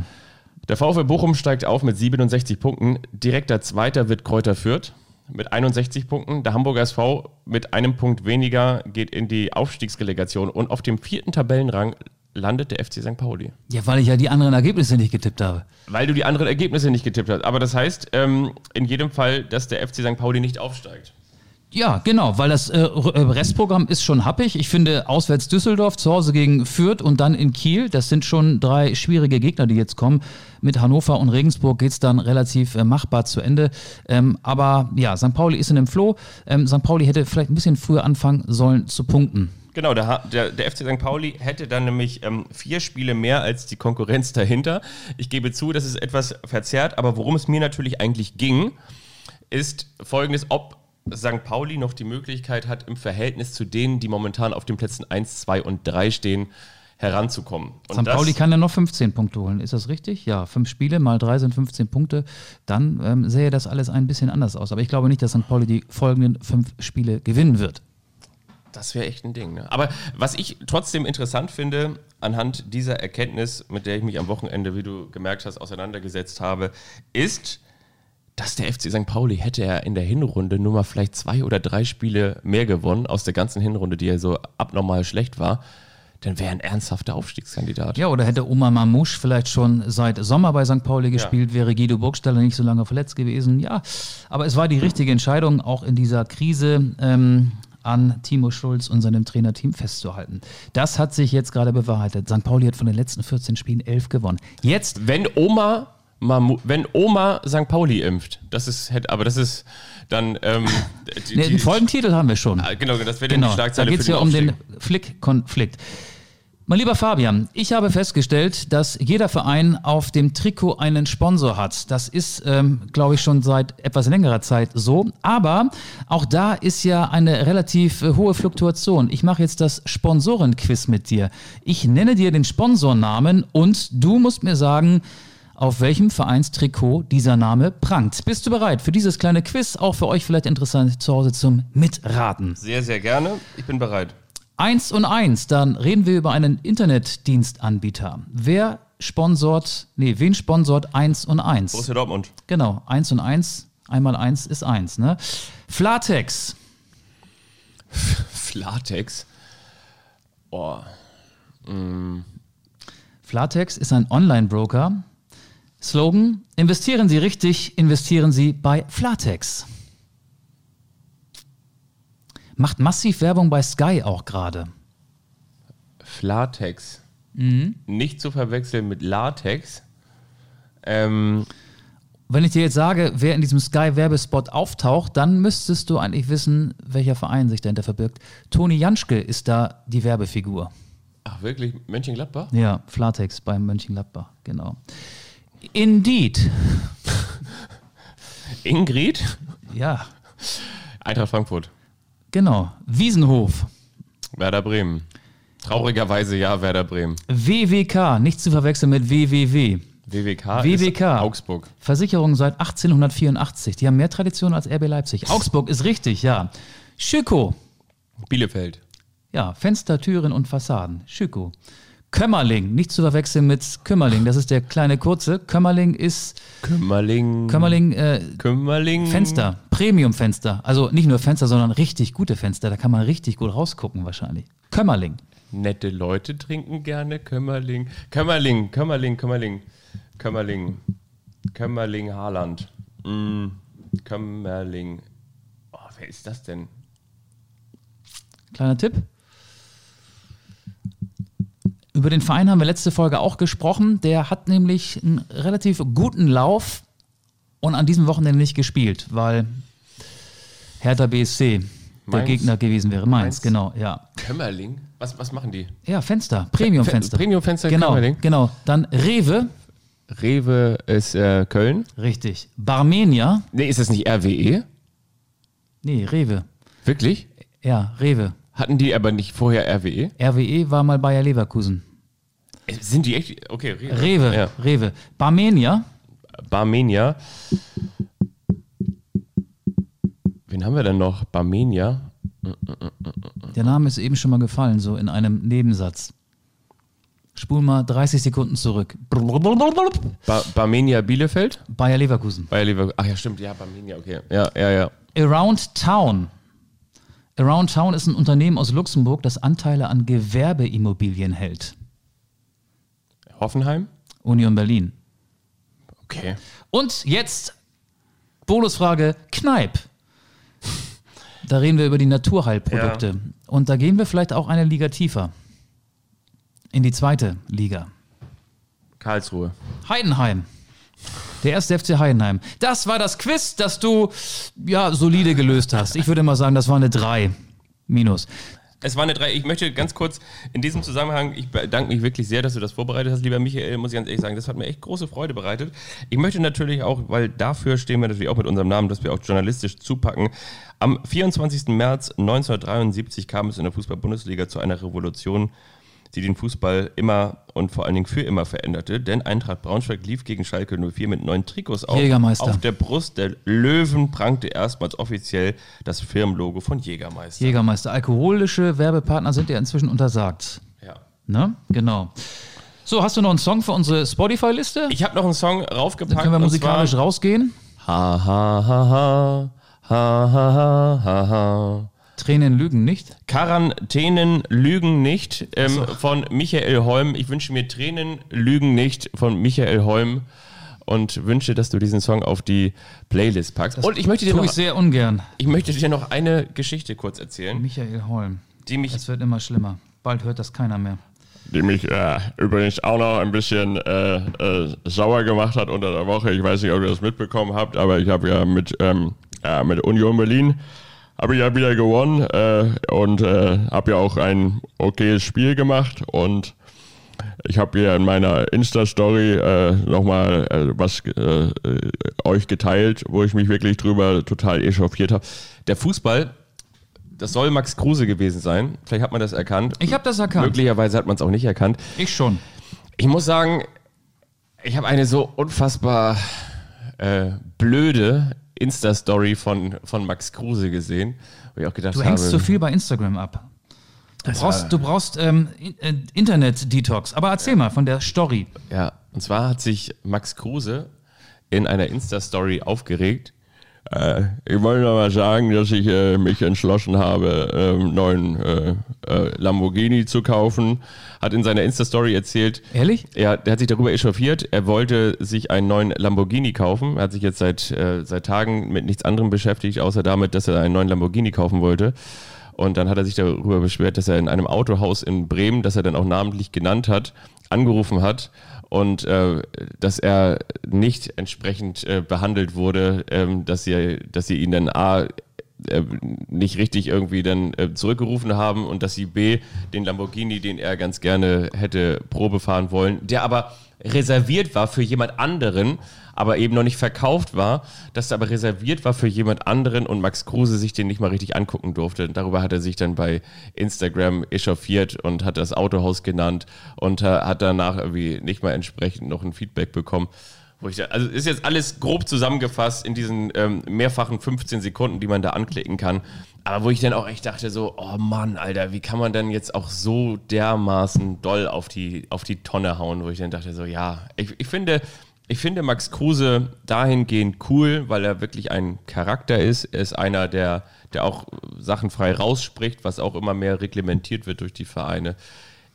der VfL Bochum steigt auf mit 67 Punkten. Direkter Zweiter wird Kräuter Fürth mit 61 Punkten. Der Hamburger SV mit einem Punkt weniger geht in die Aufstiegsrelegation. Und auf dem vierten Tabellenrang landet der FC St. Pauli. Ja, weil ich ja die anderen Ergebnisse nicht getippt habe. Weil du die anderen Ergebnisse nicht getippt hast. Aber das heißt ähm, in jedem Fall, dass der FC St. Pauli nicht aufsteigt. Ja, genau, weil das äh, äh, Restprogramm ist schon happig. Ich finde, auswärts Düsseldorf, zu Hause gegen Fürth und dann in Kiel, das sind schon drei schwierige Gegner, die jetzt kommen. Mit Hannover und Regensburg geht's dann relativ äh, machbar zu Ende. Ähm, aber ja, St. Pauli ist in dem Floh. Ähm, St. Pauli hätte vielleicht ein bisschen früher anfangen sollen zu punkten. Genau, der, der, der FC St. Pauli hätte dann nämlich ähm, vier Spiele mehr als die Konkurrenz dahinter. Ich gebe zu, das ist etwas verzerrt, aber worum es mir natürlich eigentlich ging, ist folgendes, ob St. Pauli noch die Möglichkeit hat, im Verhältnis zu denen, die momentan auf den Plätzen 1, 2 und 3 stehen, heranzukommen. Und St. Pauli kann ja noch 15 Punkte holen. Ist das richtig? Ja, fünf Spiele mal drei sind 15 Punkte. Dann ähm, sähe das alles ein bisschen anders aus. Aber ich glaube nicht, dass St. Pauli die folgenden fünf Spiele gewinnen wird. Das wäre echt ein Ding. Ne? Aber was ich trotzdem interessant finde, anhand dieser Erkenntnis, mit der ich mich am Wochenende, wie du gemerkt hast, auseinandergesetzt habe, ist, dass der FC St. Pauli hätte er in der Hinrunde nur mal vielleicht zwei oder drei Spiele mehr gewonnen aus der ganzen Hinrunde, die ja so abnormal schlecht war, dann wäre er ein ernsthafter Aufstiegskandidat. Ja, oder hätte Oma Mamouche vielleicht schon seit Sommer bei St. Pauli gespielt, wäre Guido Burgstaller nicht so lange verletzt gewesen. Ja, aber es war die richtige Entscheidung, auch in dieser Krise ähm, an Timo Schulz und seinem Trainerteam festzuhalten. Das hat sich jetzt gerade bewahrheitet. St. Pauli hat von den letzten 14 Spielen 11 gewonnen. Jetzt Wenn Oma Mamu wenn Oma St. Pauli impft, das ist, aber das ist dann ähm, die, Ne, den Folgentitel haben wir schon. Ah, genau, das wäre dann Genau, die da Schlagzeile geht es ja um den. Flick-Konflikt. Mein lieber Fabian, ich habe festgestellt, dass jeder Verein auf dem Trikot einen Sponsor hat. Das ist, ähm, glaube ich, schon seit etwas längerer Zeit so. Aber auch da ist ja eine relativ äh, hohe Fluktuation. Ich mache jetzt das Sponsorenquiz mit dir. Ich nenne dir den Sponsornamen und du musst mir sagen, auf welchem Vereinstrikot dieser Name prangt. Bist du bereit für dieses kleine Quiz? Auch für euch vielleicht interessant zu Hause zum Mitraten. Sehr, sehr gerne. Ich bin bereit. Eins und eins, dann reden wir über einen Internetdienstanbieter. Wer sponsort, nee, wen sponsort eins und eins? Borussia Dortmund. Genau, eins und eins, einmal eins ist eins, ne? Flatex, Flatex. Oh. Flatex ist ein Online-Broker. Slogan, investieren Sie richtig, investieren Sie bei Flatex. Macht massiv Werbung bei Sky auch gerade. Flatex. Mhm. Nicht zu verwechseln mit Latex. Ähm, Wenn ich dir jetzt sage, wer in diesem Sky-Werbespot auftaucht, dann müsstest du eigentlich wissen, welcher Verein sich dahinter verbirgt. Toni Janschke ist da die Werbefigur. ach, wirklich? Mönchengladbach? Ja, Flatex beim Mönchengladbach, genau. Indeed. Ingrid? Ja, Eintracht Frankfurt. genau. Wiesenhof. Werder Bremen. Traurigerweise ja, Werder Bremen. WWK, nicht zu verwechseln mit WWW. WWK, WWK. ist Augsburg. Versicherung seit 1884. Die haben mehr Tradition als RB Leipzig. Augsburg ist richtig, ja. Schüko. Bielefeld. Ja, Fenster, Türen und Fassaden. Schüko. Kömmerling, nicht zu verwechseln mit Kümmerling. Das ist der kleine kurze. Kömmerling ist Kümmerling. Kömmerling äh, Kümmerling. Fenster, Premium-Fenster. Also nicht nur Fenster, sondern richtig gute Fenster. Da kann man richtig gut rausgucken wahrscheinlich. Kömmerling. Nette Leute trinken gerne Kömmerling. Kömmerling, Kömmerling, Kömmerling. Kömmerling. Kömmerling Haaland. Mm, Kömmerling. Oh, wer ist das denn? Kleiner Tipp. Über den Verein haben wir letzte Folge auch gesprochen. Der hat nämlich einen relativ guten Lauf und an diesem Wochenende nicht gespielt, weil Hertha BSC der Mainz? Gegner gewesen wäre. Mainz, Mainz? genau, ja. Kömmerling? Was, was machen die? Ja, Fenster, Premium-Fenster. Premium-Fenster Genau, Kömmerling? genau. Dann Rewe, Rewe ist äh, Köln. richtig. Barmenia, Nee, ist das nicht RWE? nee, Rewe. Wirklich? Ja, Rewe. Hatten die aber nicht vorher RWE? RWE war mal Bayer Leverkusen. Äh, Sind die echt? Okay, Rewe. Rewe, Ja. Rewe. Barmenia, Barmenia. Wen haben wir denn noch? Barmenia. der Name ist eben schon mal gefallen, so in einem Nebensatz. Spul mal 30 Sekunden zurück. Ba Barmenia Bielefeld? Bayer Leverkusen. Bayer Leverkusen. Ach ja, stimmt. Ja, Barmenia, okay. Ja, ja, ja. Around Town. Around Town ist ein Unternehmen aus Luxemburg, das Anteile an Gewerbeimmobilien hält. Hoffenheim? Union Berlin. Okay. Und jetzt Bonusfrage Kneip. Da reden wir über die Naturheilprodukte. Und da gehen wir vielleicht auch eine Liga tiefer. In die zweite Liga. Karlsruhe. Heidenheim. Der erste FC Heidenheim. Das war das Quiz, das du ja solide gelöst hast. Ich würde mal sagen, das war eine 3 minus. Es war eine drei. Ich möchte ganz kurz in diesem Zusammenhang, ich bedanke mich wirklich sehr, dass du das vorbereitet hast, lieber Michael, muss ich ganz ehrlich sagen. Das hat mir echt große Freude bereitet. Ich möchte natürlich auch, weil dafür stehen wir natürlich auch mit unserem Namen, dass wir auch journalistisch zupacken. Am 24. März 1973 kam es in der Fußball-Bundesliga zu einer Revolution, die den Fußball immer und vor allen Dingen für immer veränderte, denn Eintracht Braunschweig lief gegen Schalke 04 mit neuen Trikots auf. Jägermeister. Auf der Brust der Löwen prangte erstmals offiziell das Firmenlogo von Jägermeister. Jägermeister. Alkoholische Werbepartner sind ja inzwischen untersagt. Ja. Ne? Genau. So, hast du noch einen Song für unsere Spotify-Liste? Ich habe noch einen Song raufgepackt. Dann können wir musikalisch rausgehen. Ha, ha, ha, ha. Ha, ha, ha, ha, ha. Tränen lügen nicht. Quarantänen lügen nicht ähm, von Michael Holm. Ich wünsche mir Tränen lügen nicht von Michael Holm und wünsche, dass du diesen Song auf die Playlist packst. und ich möchte, dir Tue noch, ich sehr ungern. ich möchte dir noch eine Geschichte kurz erzählen, Michael Holm. die mich Es wird immer schlimmer. Bald hört das keiner mehr. die mich äh, übrigens auch noch ein bisschen äh, äh, sauer gemacht hat unter der Woche. Ich weiß nicht, ob ihr das mitbekommen habt, aber ich habe ja mit, ähm, ja, mit Union Berlin habe ich ja wieder gewonnen äh, und äh, habe ja auch ein okayes Spiel gemacht und ich habe hier in meiner Insta-Story äh, nochmal äh, was äh, äh, euch geteilt, wo ich mich wirklich drüber total echauffiert habe. der Fußball, das soll Max Kruse gewesen sein. Vielleicht hat man das erkannt. Ich habe das erkannt. Möglicherweise hat man es auch nicht erkannt. Ich schon. Ich muss sagen, ich habe eine so unfassbar äh, blöde Insta-Story von, von Max Kruse gesehen, wo ich auch gedacht Du habe, hängst zu viel bei Instagram ab. Du brauchst, du brauchst ähm, äh, Internet-Detox. Aber erzähl mal von der Story. Ja, und zwar hat sich Max Kruse in einer Insta-Story aufgeregt. Äh, ich wollte mal sagen, dass ich äh, mich entschlossen habe, ähm, neuen äh, Lamborghini zu kaufen. Hat in seiner Insta-Story erzählt, Ehrlich? Ja, der hat sich darüber echauffiert. Er wollte sich einen neuen Lamborghini kaufen. Er hat sich jetzt seit, seit Tagen mit nichts anderem beschäftigt, außer damit, dass er einen neuen Lamborghini kaufen wollte. Und dann hat er sich darüber beschwert, dass er in einem Autohaus in Bremen, das er dann auch namentlich genannt hat, angerufen hat und äh, dass er nicht entsprechend äh, behandelt wurde, ähm, dass, sie, dass sie ihn dann A äh, nicht richtig irgendwie dann äh, zurückgerufen haben und dass sie B den Lamborghini, den er ganz gerne hätte Probe fahren wollen, der aber reserviert war für jemand anderen, aber eben noch nicht verkauft war, dass er aber reserviert war für jemand anderen und Max Kruse sich den nicht mal richtig angucken durfte. Darüber hat er sich dann bei Instagram echauffiert und hat das Autohaus genannt und äh, hat danach irgendwie nicht mal entsprechend noch ein Feedback bekommen. Also ist jetzt alles grob zusammengefasst in diesen ähm, mehrfachen 15 Sekunden, die man da anklicken kann. Aber wo ich dann auch echt dachte, so, oh Mann, Alter, wie kann man denn jetzt auch so dermaßen doll auf die, auf die Tonne hauen, wo ich dann dachte, so, ja, ich, ich finde, ich finde Max Kruse dahingehend cool, weil er wirklich ein Charakter ist. Er ist einer, der, der auch Sachen frei rausspricht, was auch immer mehr reglementiert wird durch die Vereine.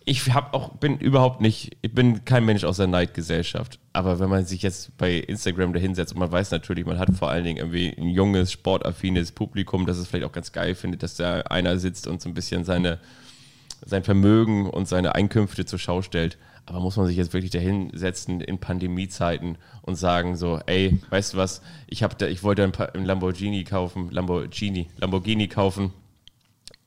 Ich hab auch, bin überhaupt nicht, ich bin kein Mensch aus der Neidgesellschaft. Aber wenn man sich jetzt bei Instagram da hinsetzt und man weiß natürlich, man hat vor allen Dingen irgendwie ein junges, sportaffines Publikum, das es vielleicht auch ganz geil findet, dass da einer sitzt und so ein bisschen seine, sein Vermögen und seine Einkünfte zur Schau stellt. Aber muss man sich jetzt wirklich dahinsetzen in Pandemiezeiten und sagen so, ey, weißt du was, ich, hab da, ich wollte ein, ein Lamborghini kaufen, Lamborghini, Lamborghini kaufen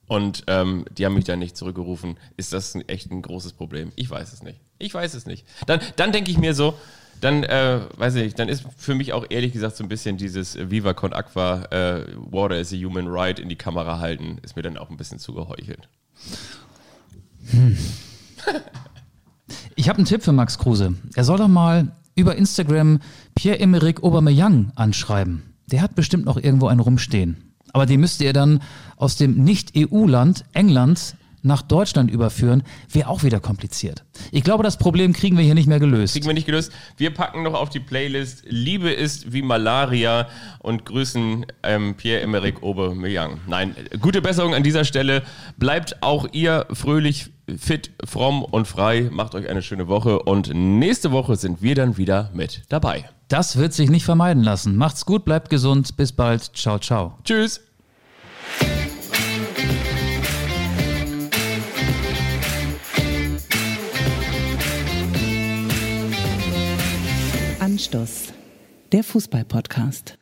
und ähm, die haben mich dann nicht zurückgerufen. Ist das ein, echt ein großes Problem? Ich weiß es nicht. Ich weiß es nicht. Dann, dann denke ich mir so, dann, äh, weiß ich nicht, dann ist für mich auch ehrlich gesagt so ein bisschen dieses Viva Con Aqua, äh, Water is a Human Right in die Kamera halten, ist mir dann auch ein bisschen zu geheuchelt. Ich habe einen Tipp für Max Kruse. Er soll doch mal über Instagram Pierre-Emerick Aubameyang anschreiben. Der hat bestimmt noch irgendwo einen rumstehen. Aber den müsste er dann aus dem Nicht-EU-Land England nach Deutschland überführen, wäre auch wieder kompliziert. Ich glaube, das Problem kriegen wir hier nicht mehr gelöst. Kriegen wir nicht gelöst. Wir packen noch auf die Playlist Liebe ist wie Malaria und grüßen ähm, Pierre-Emerick Aubameyang. Nein, gute Besserung an dieser Stelle. Bleibt auch ihr fröhlich, fit, fromm und frei. Macht euch eine schöne Woche und nächste Woche sind wir dann wieder mit dabei. Das wird sich nicht vermeiden lassen. Macht's gut, bleibt gesund. Bis bald. Ciao, ciao. Tschüss. Anstoß, der Fußball-Podcast.